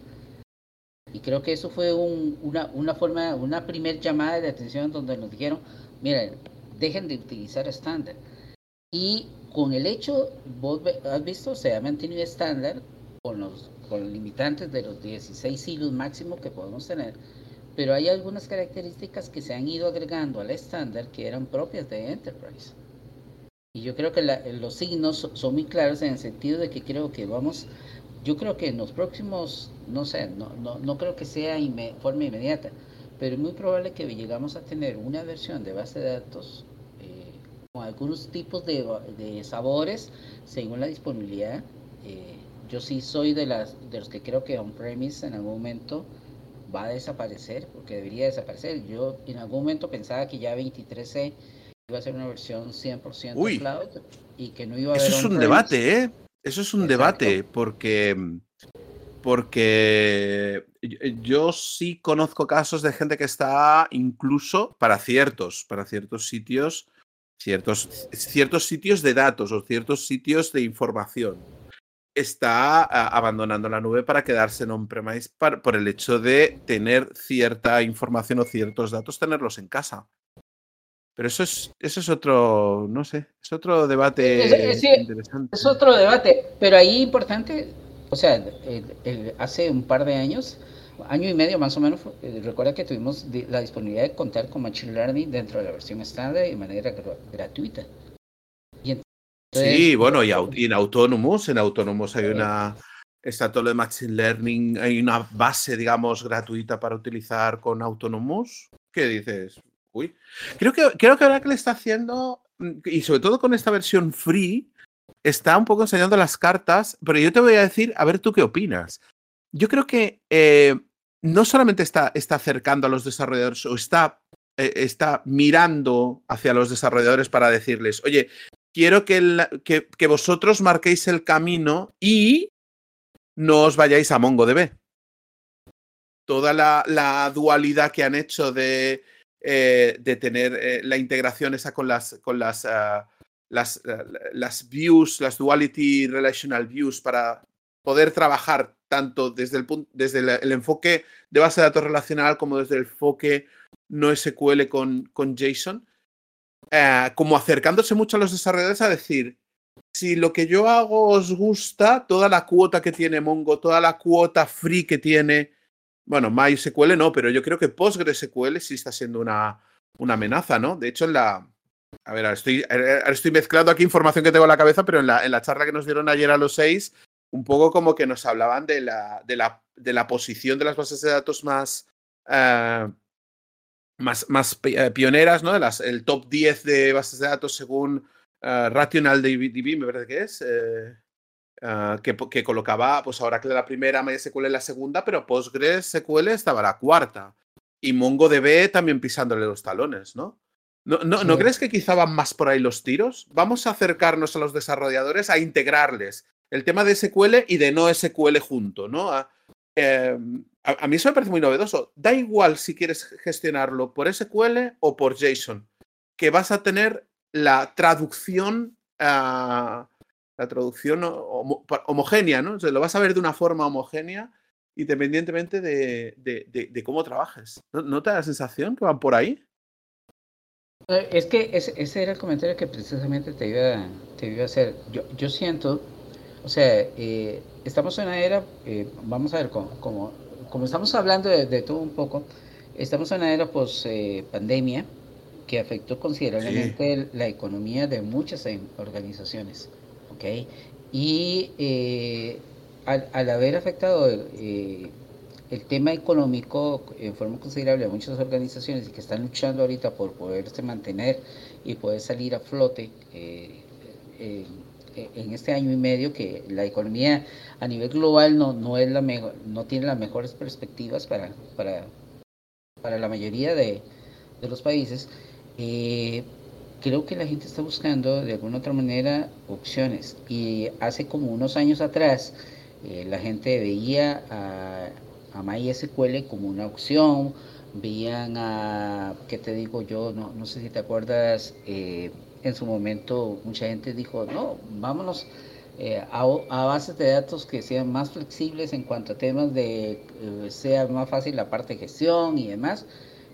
Y creo que eso fue una, una forma, una primer llamada de atención donde nos dijeron, miren, dejen de utilizar estándar. Y con el hecho, vos has visto, se ha mantenido estándar con los, con los limitantes de los 16 hilos máximo que podemos tener, pero hay algunas características que se han ido agregando al estándar que eran propias de Enterprise. Y yo creo que los signos son muy claros en el sentido de que creo que vamos, yo creo que en los próximos, no sé, no, no, no creo que sea de forma inmediata, pero es muy probable que llegamos a tener una versión de base de datos eh, con algunos tipos de, de, sabores según la disponibilidad. Eh, yo sí soy de, las, de los que creo que on-premise en algún momento va a desaparecer, porque debería desaparecer. Yo en algún momento pensaba que ya 23C iba a ser una versión 100% cloud y que no iba a haber Eso es un debate, ¿eh? Eso es un debate porque porque yo sí conozco casos de gente que está incluso para ciertos, para ciertos sitios, ciertos, ciertos sitios de datos o ciertos sitios de información. Está abandonando la nube para quedarse en on-premise por el hecho de tener cierta información o ciertos datos, tenerlos en casa. Pero eso es, eso es otro, no sé, es otro debate interesante. Es otro debate, pero ahí importante, o sea, hace un par de años, año y medio más o menos, eh, recuerda que tuvimos la disponibilidad de contar con Machine Learning dentro de la versión estándar de manera gratuita. sí, bueno, y, en Autonomous, en Autonomous hay una, está todo lo de Machine Learning, hay una base, digamos, gratuita para utilizar con Autonomous. ¿Qué dices? Uy. Creo que, creo que ahora que le está haciendo, y sobre todo con esta versión free, está un poco enseñando las cartas, pero yo te voy a decir, a ver tú qué opinas. Yo creo que eh, no solamente está, está acercando a los desarrolladores o está, eh, está mirando hacia los desarrolladores para decirles, oye, quiero que, que, que, vosotros marquéis el camino y no os vayáis a MongoDB. Toda la dualidad que han hecho de eh, de tener eh, la integración esa con las, con las, ah, las, ah, las views, las duality relational views para poder trabajar tanto desde el, desde el, enfoque de base de datos relacional como desde el enfoque no SQL con, con JSON, eh, como acercándose mucho a los desarrolladores a decir, si lo que yo hago os gusta, toda la cuota que tiene Mongo, toda la cuota free que tiene bueno, MySQL no, pero yo creo que PostgreSQL sí está siendo una, una amenaza, ¿no? De hecho, en la. A ver, ahora estoy, estoy mezclando aquí información que tengo en la cabeza, pero en la, en la charla que nos dieron ayer a los seis, un poco como que nos hablaban de la, de la, de la posición de las bases de datos más. Eh, más, más eh, pioneras, ¿no? Las, el top 10 de bases de datos según uh, Rational DB, me parece que es. Ah, que, que, colocaba pues Oracle la primera, MySQL la segunda, pero PostgreSQL estaba la cuarta. Y MongoDB también pisándole los talones, ¿no? ¿No, no, crees que quizá van más por ahí los tiros? Vamos a acercarnos a los desarrolladores a integrarles el tema de SQL y de no SQL junto, ¿no? Em, a, mí eso me parece muy novedoso. Da igual si quieres gestionarlo por SQL o por JSON, que vas a tener la traducción, ah, la traducción homogénea, ¿no? lo vas a ver de una forma homogénea independientemente de, cómo trabajes. ¿No, te da la sensación que van por ahí? Eh, es que ese, era el comentario que precisamente te iba, te iba a hacer. Yo, yo siento, o sea, eh, estamos en una era, eh, vamos a ver, como, como, estamos hablando de, todo un poco, estamos en una era post pandemia que afectó considerablemente la economía de muchas organizaciones. ¿Ok? Y al, al, haber afectado el tema económico en forma considerable a muchas organizaciones que están luchando ahorita por poderse mantener y poder salir a flote eh, eh, en este año y medio que la economía a nivel global no, no, es la mejor, no tiene las mejores perspectivas para, para, para la mayoría de, de los países. Eh, creo que la gente está buscando de alguna otra manera opciones y hace como unos años atrás la gente veía a a MySQL como una opción, veían a, ¿qué te digo yo? No, no sé si te acuerdas, eh, en su momento mucha gente dijo, no, vámonos eh, a, bases de datos que sean más flexibles en cuanto a temas de, eh, sea más fácil la parte de gestión y demás.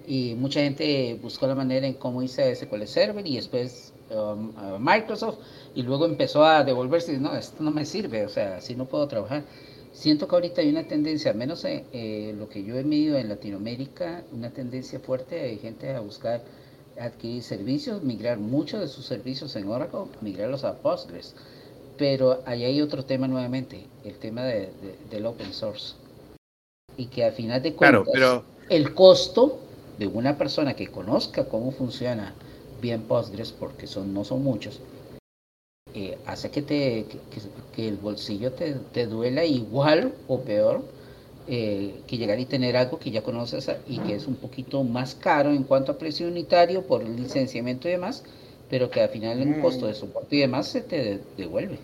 Y mucha gente buscó la manera en cómo hice SQL Server y después um, Microsoft y luego empezó a devolverse, no, esto no me sirve, o sea, así no puedo trabajar. Siento que ahorita hay una tendencia, al menos eh, lo que yo he medido en Latinoamérica, una tendencia fuerte de gente a buscar adquirir servicios, migrar muchos de sus servicios en Oracle, migrarlos a Postgres. Pero ahí hay otro tema nuevamente, el tema de, del open source. Y que al final de cuentas, pero... el costo de una persona que conozca cómo funciona bien Postgres, porque son, no son muchos, eh, hace que, te, que, el bolsillo te, te, duela igual o peor eh, que llegar y tener algo que ya conoces y que es un poquito más caro en cuanto a precio unitario por el licenciamiento y demás, pero que al final en un costo de mm. soporte y demás se te devuelve.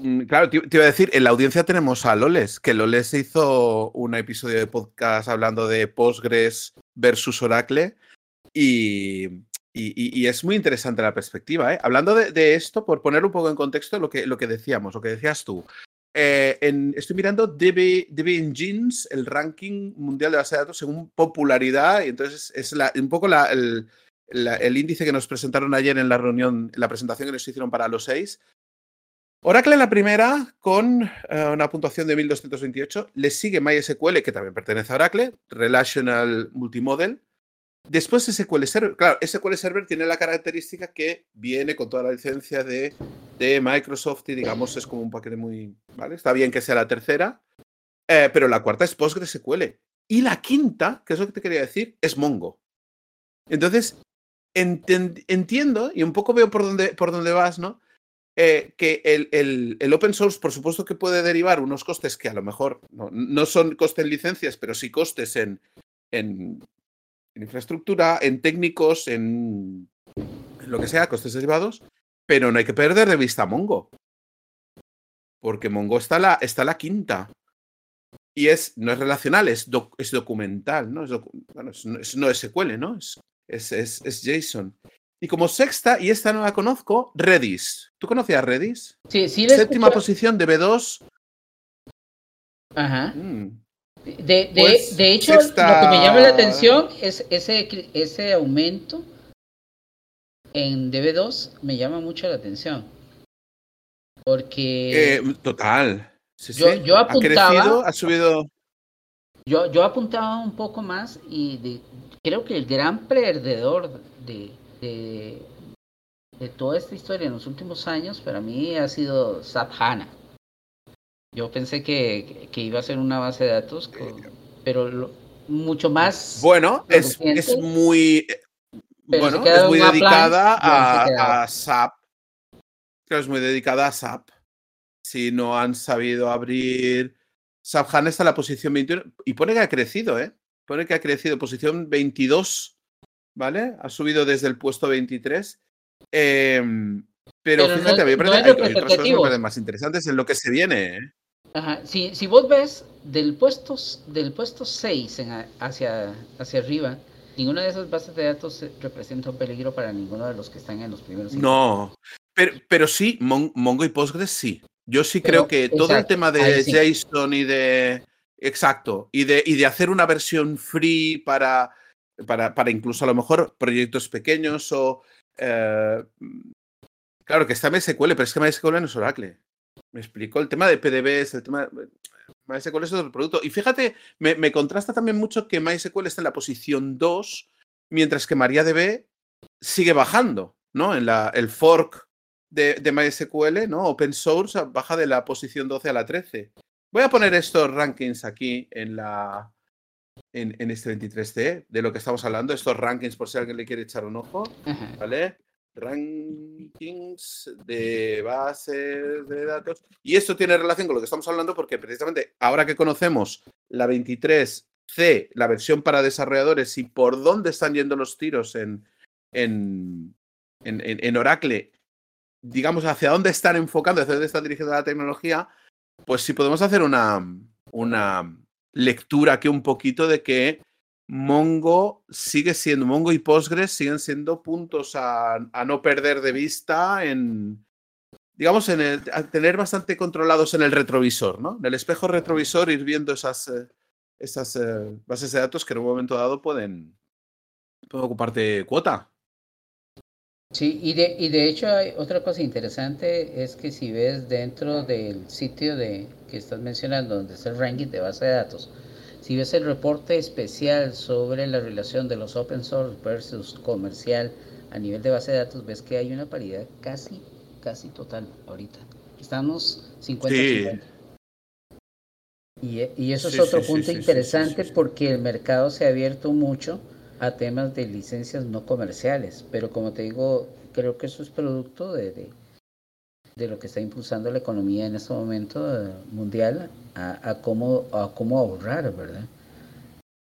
Mm, claro, te, iba a decir, en la audiencia tenemos a Loles, que Loles hizo un episodio de podcast hablando de Postgres versus Oracle y, es muy interesante la perspectiva. ¿eh? Hablando de, esto, por poner un poco en contexto lo que, lo que decíamos, lo que decías tú. Eh, estoy mirando DB, Engines, el ranking mundial de base de datos según popularidad, y entonces es un poco el, índice que nos presentaron ayer en la reunión, en la presentación que nos hicieron para los seis. Oracle la primera, con eh, una puntuación de 1228. Le sigue MySQL, que también pertenece a Oracle, Relational Multimodel, Después SQL Server, claro, SQL Server tiene la característica que viene con toda la licencia de, de Microsoft y digamos es como un paquete muy, ¿vale? Está bien que sea la tercera, eh, pero la cuarta es PostgreSQL. Y la quinta, que es lo que te quería decir, es Mongo. Entonces, entiendo y un poco veo por dónde, por dónde vas, ¿no? Eh, que el, el, open source, por supuesto que puede derivar unos costes que a lo mejor no, no son costes en licencias, pero sí costes en, en infraestructura, en técnicos, en, lo que sea, costes derivados, pero no hay que perder de vista Mongo. Porque Mongo está la, está la quinta. Y es, no es relacional, es, es documental, ¿no? Es bueno, no es SQL, ¿no? Es, es, es, JSON. Y como sexta, y esta no la conozco, Redis. ¿Tú conocías Redis? Sí, sí. Séptima posición de B2. Ajá. Mm. De, pues, de, hecho, lo que me llama la atención es ese, ese aumento en DB2 me llama mucho la atención. Porque. Eh, total. yo, yo apuntaba. Ha, subido. Yo, yo apuntaba un poco más y creo que el gran perdedor de, de, de, toda esta historia en los últimos años para mí ha sido SAP HANA. Yo pensé que, iba a ser una base de datos, pero mucho más. Bueno, es, muy. bueno, es muy dedicada a, SAP. es muy dedicada a SAP. Si no han sabido abrir. SAP HANA está en la posición 21 y pone que ha crecido, ¿eh? Pone que ha crecido. Posición 22, ¿vale? Ha subido desde el puesto 23. Eh, em, pero, fíjate, a mí me parece, hay, otras cosas más interesantes en lo que se viene, ¿eh? Ajá. Si, si vos ves del puesto, del puesto 6 hacia, hacia arriba, ninguna de esas bases de datos representa un peligro para ninguno de los que están en los primeros. No, pero, pero sí, Mongo y Postgres sí. Yo sí creo que todo el tema de JSON y de. Exacto. Y de, y de hacer una versión free para, para, para incluso a lo mejor proyectos pequeños o. Eh, claro que está MySQL, pero es que MySQL no es Oracle. Me explico. El tema de PDBs, el tema. MySQL es otro producto. Y fíjate, me, me contrasta también mucho que MySQL está en la posición 2, mientras que MariaDB sigue bajando, ¿no? En la, el fork de, MySQL, ¿no? Open source baja de la posición 12 a la 13. Voy a poner estos rankings aquí en la en, en este 23D de lo que estamos hablando, estos rankings por si alguien le quiere echar un ojo, ¿vale? Rankings de bases de datos. Y esto tiene relación con lo que estamos hablando porque precisamente ahora que conocemos la 23C, la versión para desarrolladores y por dónde están yendo los tiros en, en, en, en Oracle digamos, hacia dónde están enfocando, hacia dónde está dirigiendo la tecnología, pues si podemos hacer una, una lectura aquí un poquito de que Mongo sigue siendo, Mongo y Postgres siguen siendo puntos a, no perder de vista en, digamos, en el, tener bastante controlados en el retrovisor, ¿no? En el espejo retrovisor ir viendo esas, eh, esas eh, bases de datos que en un momento dado pueden, pueden ocuparte cuota. Sí, y de, y de hecho hay otra cosa interesante es que si ves dentro del sitio de que estás mencionando, donde está el ranking de base de datos, si ves el reporte especial sobre la relación de los open source versus comercial a nivel de base de datos, ves que hay una paridad casi, casi total ahorita. Estamos 50-50. Y, y, eso es otro punto interesante porque el mercado se ha abierto mucho a temas de licencias no comerciales, pero como te digo, creo que eso es producto de, de, lo que está impulsando la economía en este momento eh, mundial a, a, cómo, a cómo ahorrar, ¿verdad?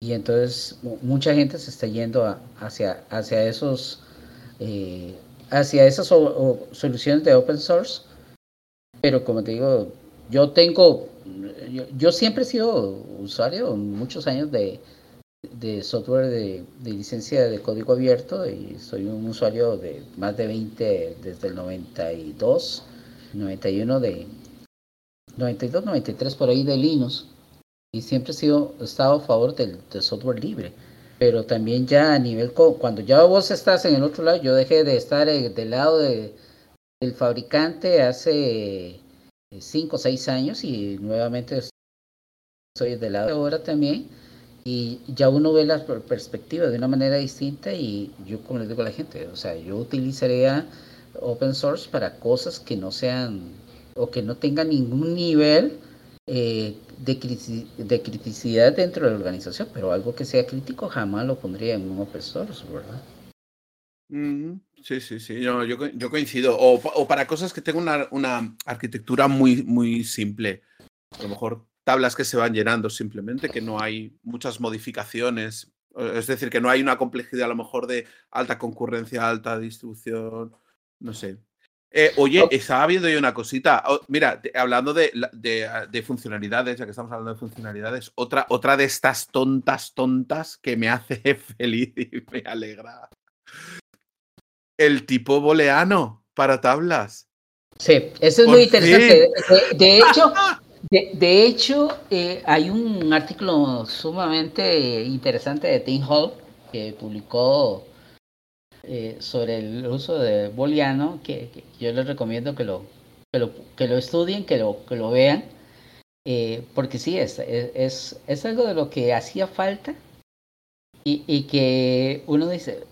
Y entonces mucha gente se está yendo hacia, hacia esos eh, hacia esas soluciones de open source, pero como te digo, yo tengo, yo, yo siempre he sido usuario muchos años de, de software de, licencia de código abierto y soy un usuario de más de 20 desde el 92, 91 de 92, 93 por ahí de Linux y siempre he sido estado a favor del, software libre. Pero también ya a nivel, cuando ya vos estás en el otro lado, yo dejé de estar eh, del lado de, del fabricante hace 5 o 6 años y nuevamente estoy del lado de ahora también y ya uno ve la perspectiva de una manera distinta y yo como les digo a la gente, o sea, yo utilizaría open source para cosas que no sean o que no tengan ningún nivel eh, de, criticidad dentro de la organización, pero algo que sea crítico jamás lo pondría en un open source, ¿verdad? Sí, sí, sí, yo, yo, coincido. O, o, para cosas que tengan una, una arquitectura muy, muy simple. A lo mejor tablas que se van llenando simplemente, que no hay muchas modificaciones. Es decir, que no hay una complejidad a lo mejor de alta concurrencia, alta distribución, no sé. Eh, oye, estaba viendo yo una cosita. Oh, mira, hablando de, de, funcionalidades, ya que estamos hablando de funcionalidades, otra, otra de estas tontas, tontas que me hace feliz y me alegra. El tipo booleano para tablas. Sí, eso es muy interesante. de hecho, De, hecho, eh, hay un artículo sumamente interesante de Tim Hall que publicó eh, sobre el uso de booleano que, yo les recomiendo que lo, que lo, estudien, que lo, que lo vean, eh, porque sí, es, es, es, algo de lo que hacía falta y, y que uno dice,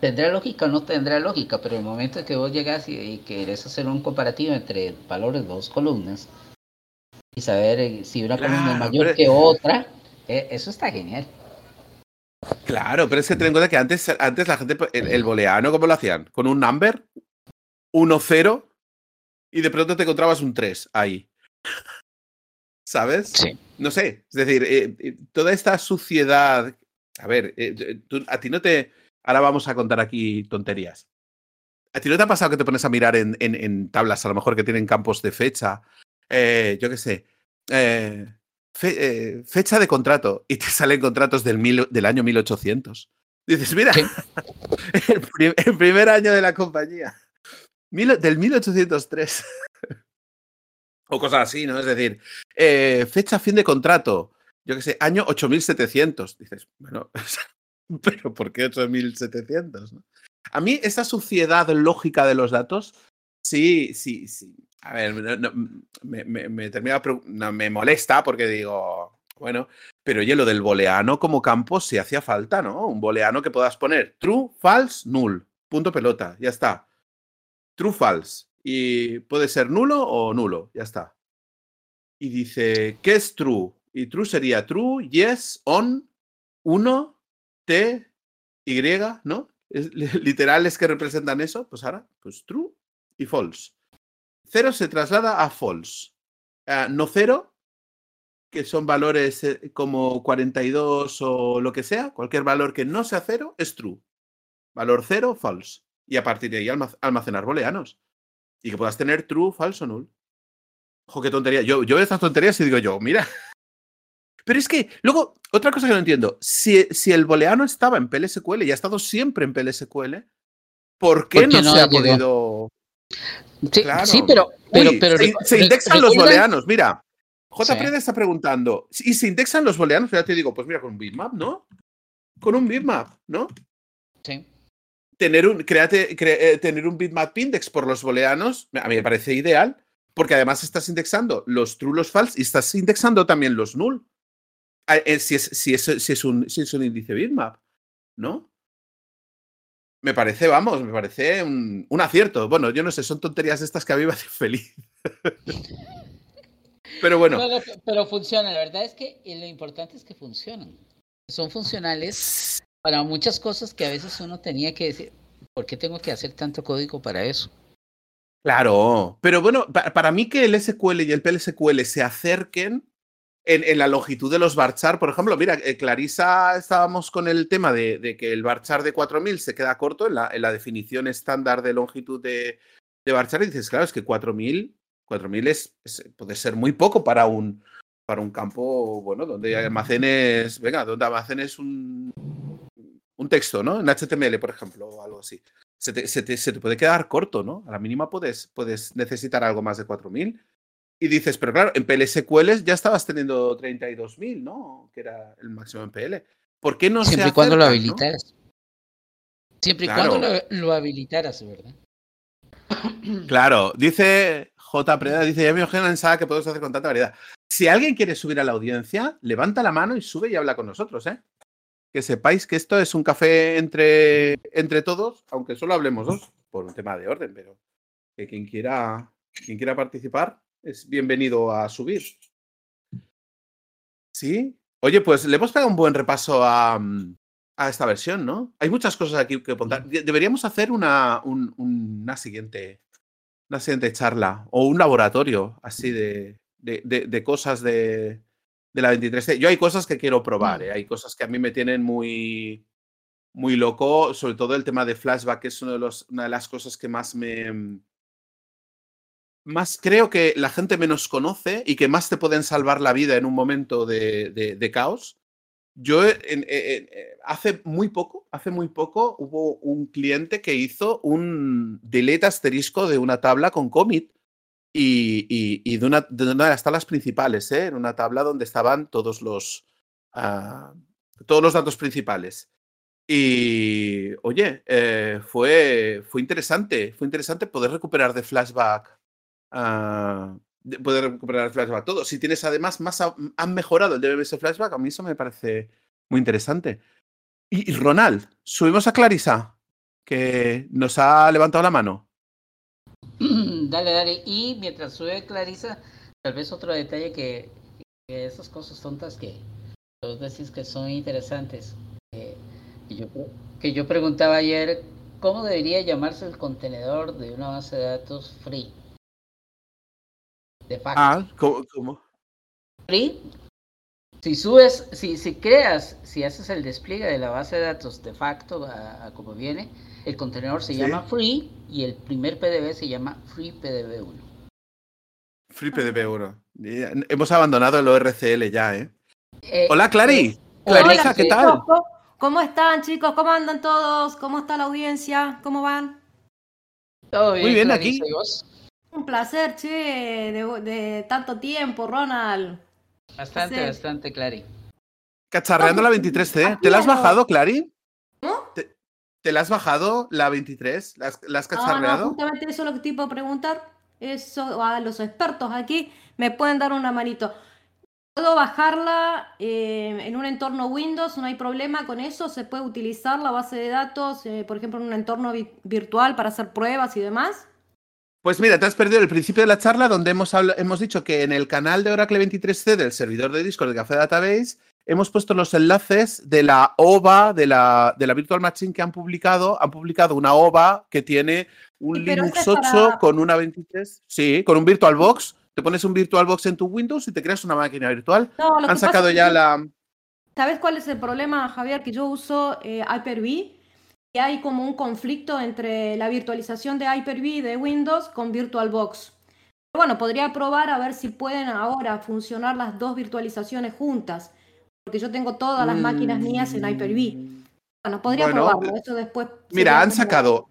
tendrá lógica o no tendrá lógica, pero el momento en que vos llegas y, y querés hacer un comparativo entre valores de dos columnas, y saber eh, si una columna es mayor que otra, eh, eso está genial. Claro, pero es que ten en cuenta que antes, antes la gente, el, el boleano, ¿cómo lo hacían? Con un number, 1-0, y de pronto te encontrabas un 3 ahí. ¿Sabes? Sí. No sé, es decir, eh, toda esta suciedad. A ver, a ti no te. Ahora vamos a contar aquí tonterías. ¿A ti no te ha pasado que te pones a mirar en, en, en tablas, a lo mejor que tienen campos de fecha, eh, yo qué sé, eh, eh, fecha de contrato y te salen contratos del, del año 1800. Dices, mira, el, primer año de la compañía, del 1803. o cosas así, ¿no? Es decir, fecha fin de contrato, yo qué sé, año 8700. Dices, bueno, pero ¿por qué 8700? A mí esa suciedad lógica de los datos, sí, sí, sí. A ver, me, me, termina, me molesta porque digo, bueno, pero oye, lo del booleano como campo sí hacía falta, ¿no? Un booleano que puedas poner true, false, null, punto pelota, ya está. True, false. Y puede ser nulo o nulo, ya está. Y dice, ¿qué es true? Y true sería true, yes, on, uno, t, y, ¿no? literales que representan eso, pues ahora, pues true y false. Cero se traslada a false. Ah, no cero, que son valores eh, como 42 o lo que sea, cualquier valor que no sea cero es true. Valor cero, false. Y a partir de ahí almacenar booleanos. Y que puedas tener true, false o null. Ojo, qué tontería. Yo, yo veo estas tonterías y digo yo, mira. Pero es que, luego, otra cosa que no entiendo. Si, si el booleano estaba en PLSQL y ha estado siempre en PLSQL, ¿por qué, no, se ha podido...? Sí, pero, pero, se, indexan los booleanos, mira. J. está preguntando, ¿y se indexan los booleanos? Ya te digo, pues mira, con un bitmap, ¿no? Con un bitmap, ¿no? Sí. Tener un, créate, eh, tener un bitmap index por los booleanos, a mí me parece ideal, porque además estás indexando los true, los false y estás indexando también los null. Ah, eh, si es, si es, si es, un, si es un índice bitmap, ¿no? Me parece, vamos, me parece un, un, acierto. Bueno, yo no sé, son tonterías estas que a mí me hacen feliz. Pero bueno. Pero, funciona, la verdad es que lo importante es que funcionan. Son funcionales para muchas cosas que a veces uno tenía que decir, ¿por qué tengo que hacer tanto código para eso? Claro, pero bueno, para, mí que el SQL y el PLSQL se acerquen en, la longitud de los varchar, por ejemplo, mira, eh, Clarisa estábamos con el tema de, que el varchar de 4000 se queda corto en la, en la definición estándar de longitud de, de varchar y dices, claro, es que 4000 4.000 es, puede ser muy poco para un, para un campo, bueno, donde almacenes, venga, donde almacenes un, un texto, ¿no? En HTML, por ejemplo, o algo así. Se te, se te, puede quedar corto, ¿no? A la mínima puedes, puedes necesitar algo más de 4.000. Y dices, pero claro, en PLSQL ya estabas teniendo 32.000, ¿no? Que era el máximo en PL. ¿Por qué no Siempre y cuando lo habilitaras. Siempre y cuando lo, lo, habilitaras, ¿verdad? Claro, dice J. Preda dice, ya me imagino pensaba que podemos hacer con tanta variedad. Si alguien quiere subir a la audiencia, levanta la mano y sube y habla con nosotros, ¿eh? Que sepáis que esto es un café entre, entre todos, aunque solo hablemos dos, por un tema de orden, pero que quien quiera, quien quiera participar es bienvenido a subir. ¿Sí? Oye, pues le hemos pegado un buen repaso a, a esta versión, ¿no? Hay muchas cosas aquí que apuntar. Deberíamos hacer una, una siguiente una siguiente charla o un laboratorio así de, de, cosas de, de, la 23 Yo hay cosas que quiero probar, ¿eh? hay cosas que a mí me tienen muy, muy loco, sobre todo el tema de flashback, que es uno de los, una de las cosas que más me... Más creo que la gente menos conoce y que más te pueden salvar la vida en un momento de, caos. Yo hace muy poco, hace muy poco hubo un cliente que hizo un delete asterisco de una tabla con commit y, de, una, de, las tablas principales, ¿eh? en una tabla donde estaban todos los, uh, todos los datos principales. Y oye, eh, fue, fue interesante, fue interesante poder recuperar de flashback uh, poder recuperar el flashback todo. Si tienes además más, han mejorado el DBS flashback, a mí eso me parece muy interesante. Y, Ronald, subimos a Clarisa, que nos ha levantado la mano. Dale, dale. Y mientras sube Clarisa, tal vez otro detalle que, esas cosas tontas que vos decís que son interesantes. Eh, yo, que yo preguntaba ayer, ¿cómo debería llamarse el contenedor de una base de datos free? De facto. Ah, ¿cómo? Si subes, si, si creas, si haces el despliegue de la base de datos de facto a, como viene, el contenedor se llama free y el primer PDB se llama free PDB1. FreePDP1. Hemos abandonado el ORCL ya, ¿eh? eh Hola, Clary. Clarisa, ¿qué tal? ¿Cómo están, chicos? ¿Cómo andan todos? ¿Cómo está la audiencia? ¿Cómo van? Todo bien. Muy bien, aquí. Placer, che, de, tanto tiempo, Ronald. Bastante, bastante, Clary. Cacharreando la 23C. ¿Te la has bajado, Clary? ¿No? ¿Te, la has bajado la 23? ¿La has, la has cacharreado? No, justamente eso es lo que te iba a preguntar. Eso a los expertos aquí me pueden dar una manito. Puedo bajarla eh, en un entorno Windows, no hay problema con eso. Se puede utilizar la base de datos, eh, por ejemplo, en un entorno virtual para hacer pruebas y demás. Pues mira, te has perdido el principio de la charla donde hemos, hemos dicho que en el canal de Oracle 23C del servidor de Discord de Café Database hemos puesto los enlaces de la OVA, de la, de la Virtual Machine que han publicado. Han publicado una OVA que tiene un Linux 8 con una 23. Sí, con un VirtualBox te pones un VirtualBox en tu Windows y te creas una máquina virtual. Han sacado ya la. ¿Sabes cuál es el problema, Javier? Que yo uso eh, Hyper-V hay como un conflicto entre la virtualización de Hyper-V de Windows con VirtualBox. Bueno, podría probar a ver si pueden ahora funcionar las dos virtualizaciones juntas, porque yo tengo todas las máquinas mías en Hyper-V. Bueno, podría probarlo, eso después. Mira, han sacado,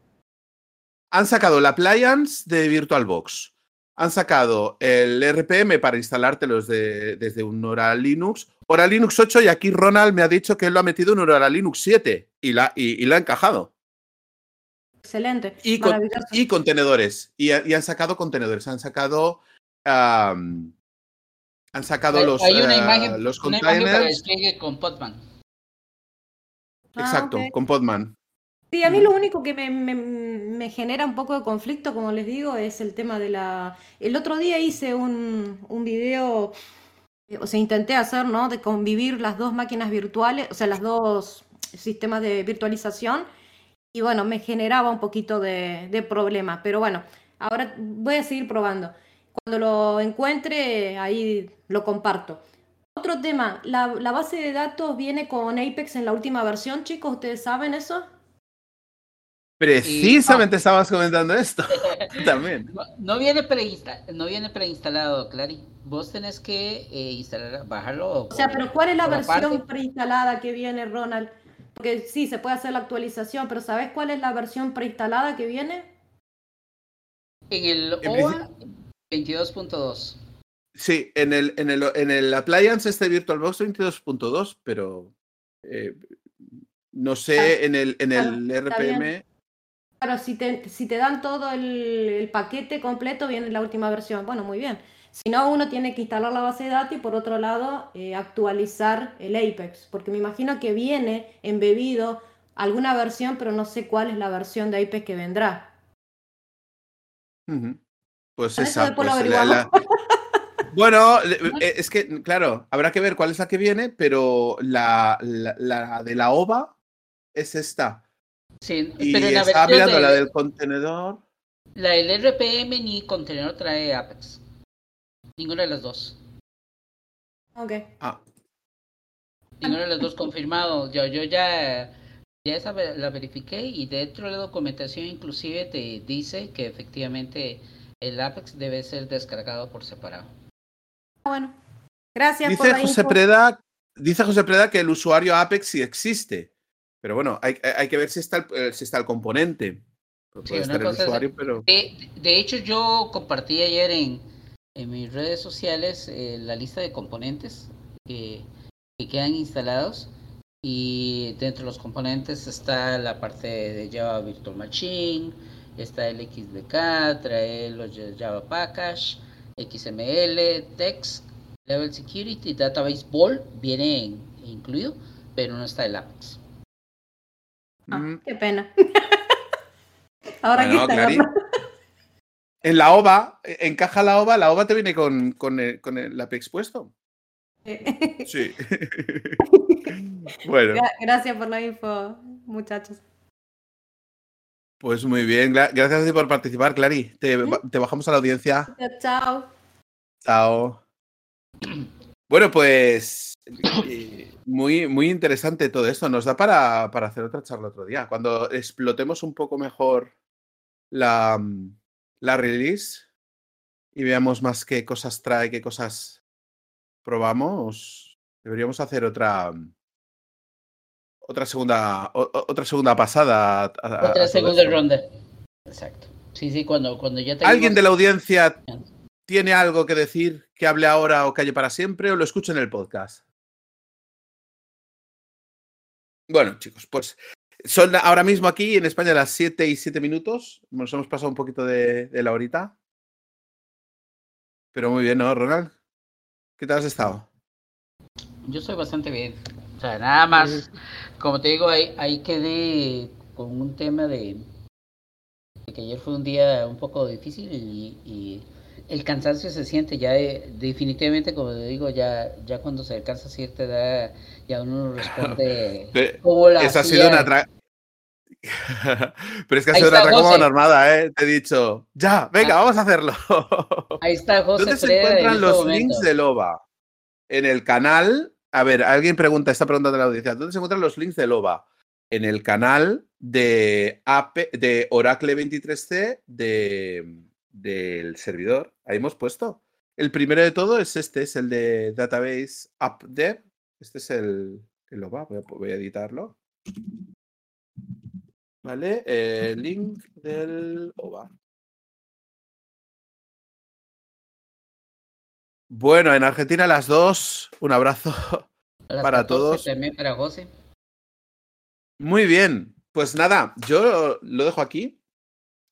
han sacado la appliance de VirtualBox han sacado el RPM para instalártelos desde un Hora Linux, Hora Linux 8 y aquí Ronald me ha dicho que él lo ha metido en Hora Linux 7 y la, y, ha encajado. Excelente. Y, y contenedores. Y, han sacado contenedores. Han sacado. han sacado los, hay una imagen, los containers. con Podman. Exacto, ah, con Podman. Sí, a mí lo único que me, genera un poco de conflicto, como les digo, es el tema de la... El otro día hice un, un video, eh, o sea, intenté hacer, ¿no? De convivir las dos máquinas virtuales, o sea, las dos sistemas de virtualización, y bueno, me generaba un poquito de, de problema, pero bueno, ahora voy a seguir probando. Cuando lo encuentre, ahí lo comparto. Otro tema, la, la base de datos viene con Apex en la última versión, chicos, ¿ustedes saben eso? Precisamente estabas comentando esto. También. No, viene no viene preinstalado, Clary. Vos tenés que eh, instalar, bajarlo. O sea, pero ¿cuál es la versión preinstalada que viene, Ronald? Porque sí, se puede hacer la actualización, pero ¿sabes cuál es la versión preinstalada que viene? En el OVA 22.2. Sí, en el, en el, en el Appliance este VirtualBox 22.2, pero eh, no sé, ah, en el, en el RPM Claro, si te, si te dan todo el, paquete completo, viene la última versión. Bueno, muy bien. Si no, uno tiene que instalar la base de datos y por otro lado eh, actualizar el Apex, porque me imagino que viene embebido alguna versión, pero no sé cuál es la versión de Apex que vendrá. Pues esa. Pues bueno, eh, es que, claro, habrá que ver cuál es la que viene, pero la, la de la OVA es esta. Sí, y pero la estaba mirando la del contenedor. La del RPM ni contenedor trae Apex. Ninguna de las dos. Ok. Ah. Ninguna de las dos confirmado. Yo, yo ya, ya esa la verifiqué y dentro de la documentación inclusive te dice que efectivamente el Apex debe ser descargado por separado. Bueno, gracias. Dice José Preda, dice José Preda que el usuario Apex sí existe. Pero bueno, hay, que ver si está el, eh, si está el componente. de, hecho, yo compartí ayer en, en mis redes sociales eh, la lista de componentes que, quedan instalados. Y dentro de los componentes está la parte de Java Virtual Machine, está el XDK, trae los Java Package, XML, Text, Level Security, Database Ball, viene incluido, pero no está el Apex. Ah, qué pena. Ahora bueno, está. En la OVA, encaja la OVA, la OVA te viene con, con, el, con el puesto. Sí. bueno. Gracias por la info, muchachos. Pues muy bien, gracias a ti por participar, Clary. Te, te bajamos a la audiencia. Chao. Chao. Bueno, pues eh, muy, muy interesante todo esto. Nos da para, para, hacer otra charla otro día. Cuando explotemos un poco mejor la, la release y veamos más qué cosas trae, qué cosas probamos, deberíamos hacer otra otra segunda otra segunda pasada. otra segunda ronda. Exacto. Sí, sí, cuando, cuando ya ¿Alguien de la audiencia tiene algo que decir que hable ahora o calle para siempre o lo escuche en el podcast? Bueno, chicos, pues son ahora mismo aquí en España las 7 y 7 minutos. Nos hemos pasado un poquito de, la horita. Pero muy bien, ¿no, Ronald? ¿Qué tal has estado? Yo estoy bastante bien. O sea, nada más, como te digo, ahí, ahí quedé con un tema de, que ayer fue un día un poco difícil y, el cansancio se siente ya definitivamente, como te digo, ya, ya cuando se alcanza cierta edad, ya uno responde como la Esa ha sido una Pero es que ha sido una atraco armada, ¿eh? Te he dicho, ya, venga, ah. vamos a hacerlo. Ahí está José ¿Dónde se encuentran los este links de Loba? En el canal. A ver, alguien pregunta, esta pregunta de la audiencia. ¿Dónde se encuentran los links de Loba? En el canal de, de Oracle 23C de, del servidor. Ahí hemos puesto. El primero de todo es este, es el de Database App Dev. Este es el, el Loba. Voy a, editarlo. ¿Vale? El link del OVA. Bueno, en Argentina las dos. Un abrazo para todos. También para José. Muy bien. Pues nada, yo lo dejo aquí.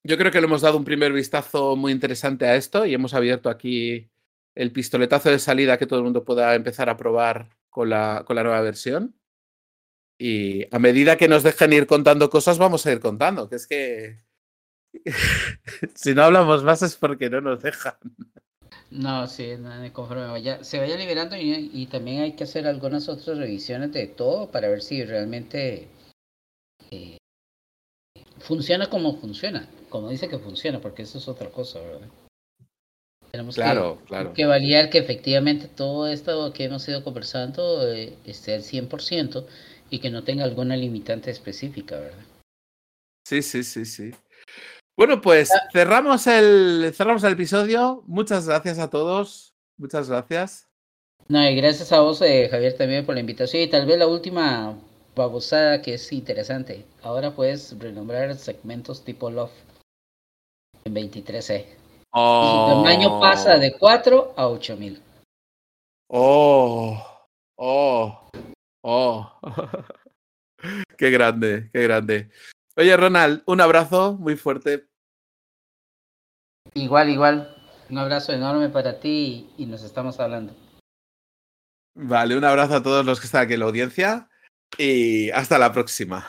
Yo creo que le hemos dado un primer vistazo muy interesante a esto y hemos abierto aquí el pistoletazo de salida que todo el mundo pueda empezar a probar con la, con la nueva versión. Y a medida que nos dejen ir contando cosas, vamos a ir contando, que es que si no hablamos más es porque no nos dejan. No, sí, conforme vaya, se vaya liberando y, también hay que hacer algunas otras revisiones de todo para ver si realmente eh, funciona como funciona, como dice que funciona, porque eso es otra cosa, ¿verdad? Tenemos claro, que, claro. que validar que efectivamente todo esto que hemos ido conversando eh, esté al 100% y que no tenga alguna limitante específica, ¿verdad? Sí, sí, sí, sí. Bueno, pues ah. cerramos el, cerramos el episodio. Muchas gracias a todos. Muchas gracias. No, y gracias a vos, eh, Javier, también por la invitación. Y tal vez la última babosada que es interesante. Ahora puedes renombrar segmentos tipo Love en 23E. Oh. El tamaño pasa de 4 a 8000. Oh, oh. Oh, qué grande, qué grande. Oye, Ronald, un abrazo muy fuerte. Igual, igual. Un abrazo enorme para ti y nos estamos hablando. Vale, un abrazo a todos los que están aquí en la audiencia y hasta la próxima.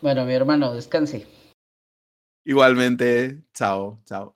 Bueno, mi hermano, descanse. Igualmente, chao, chao.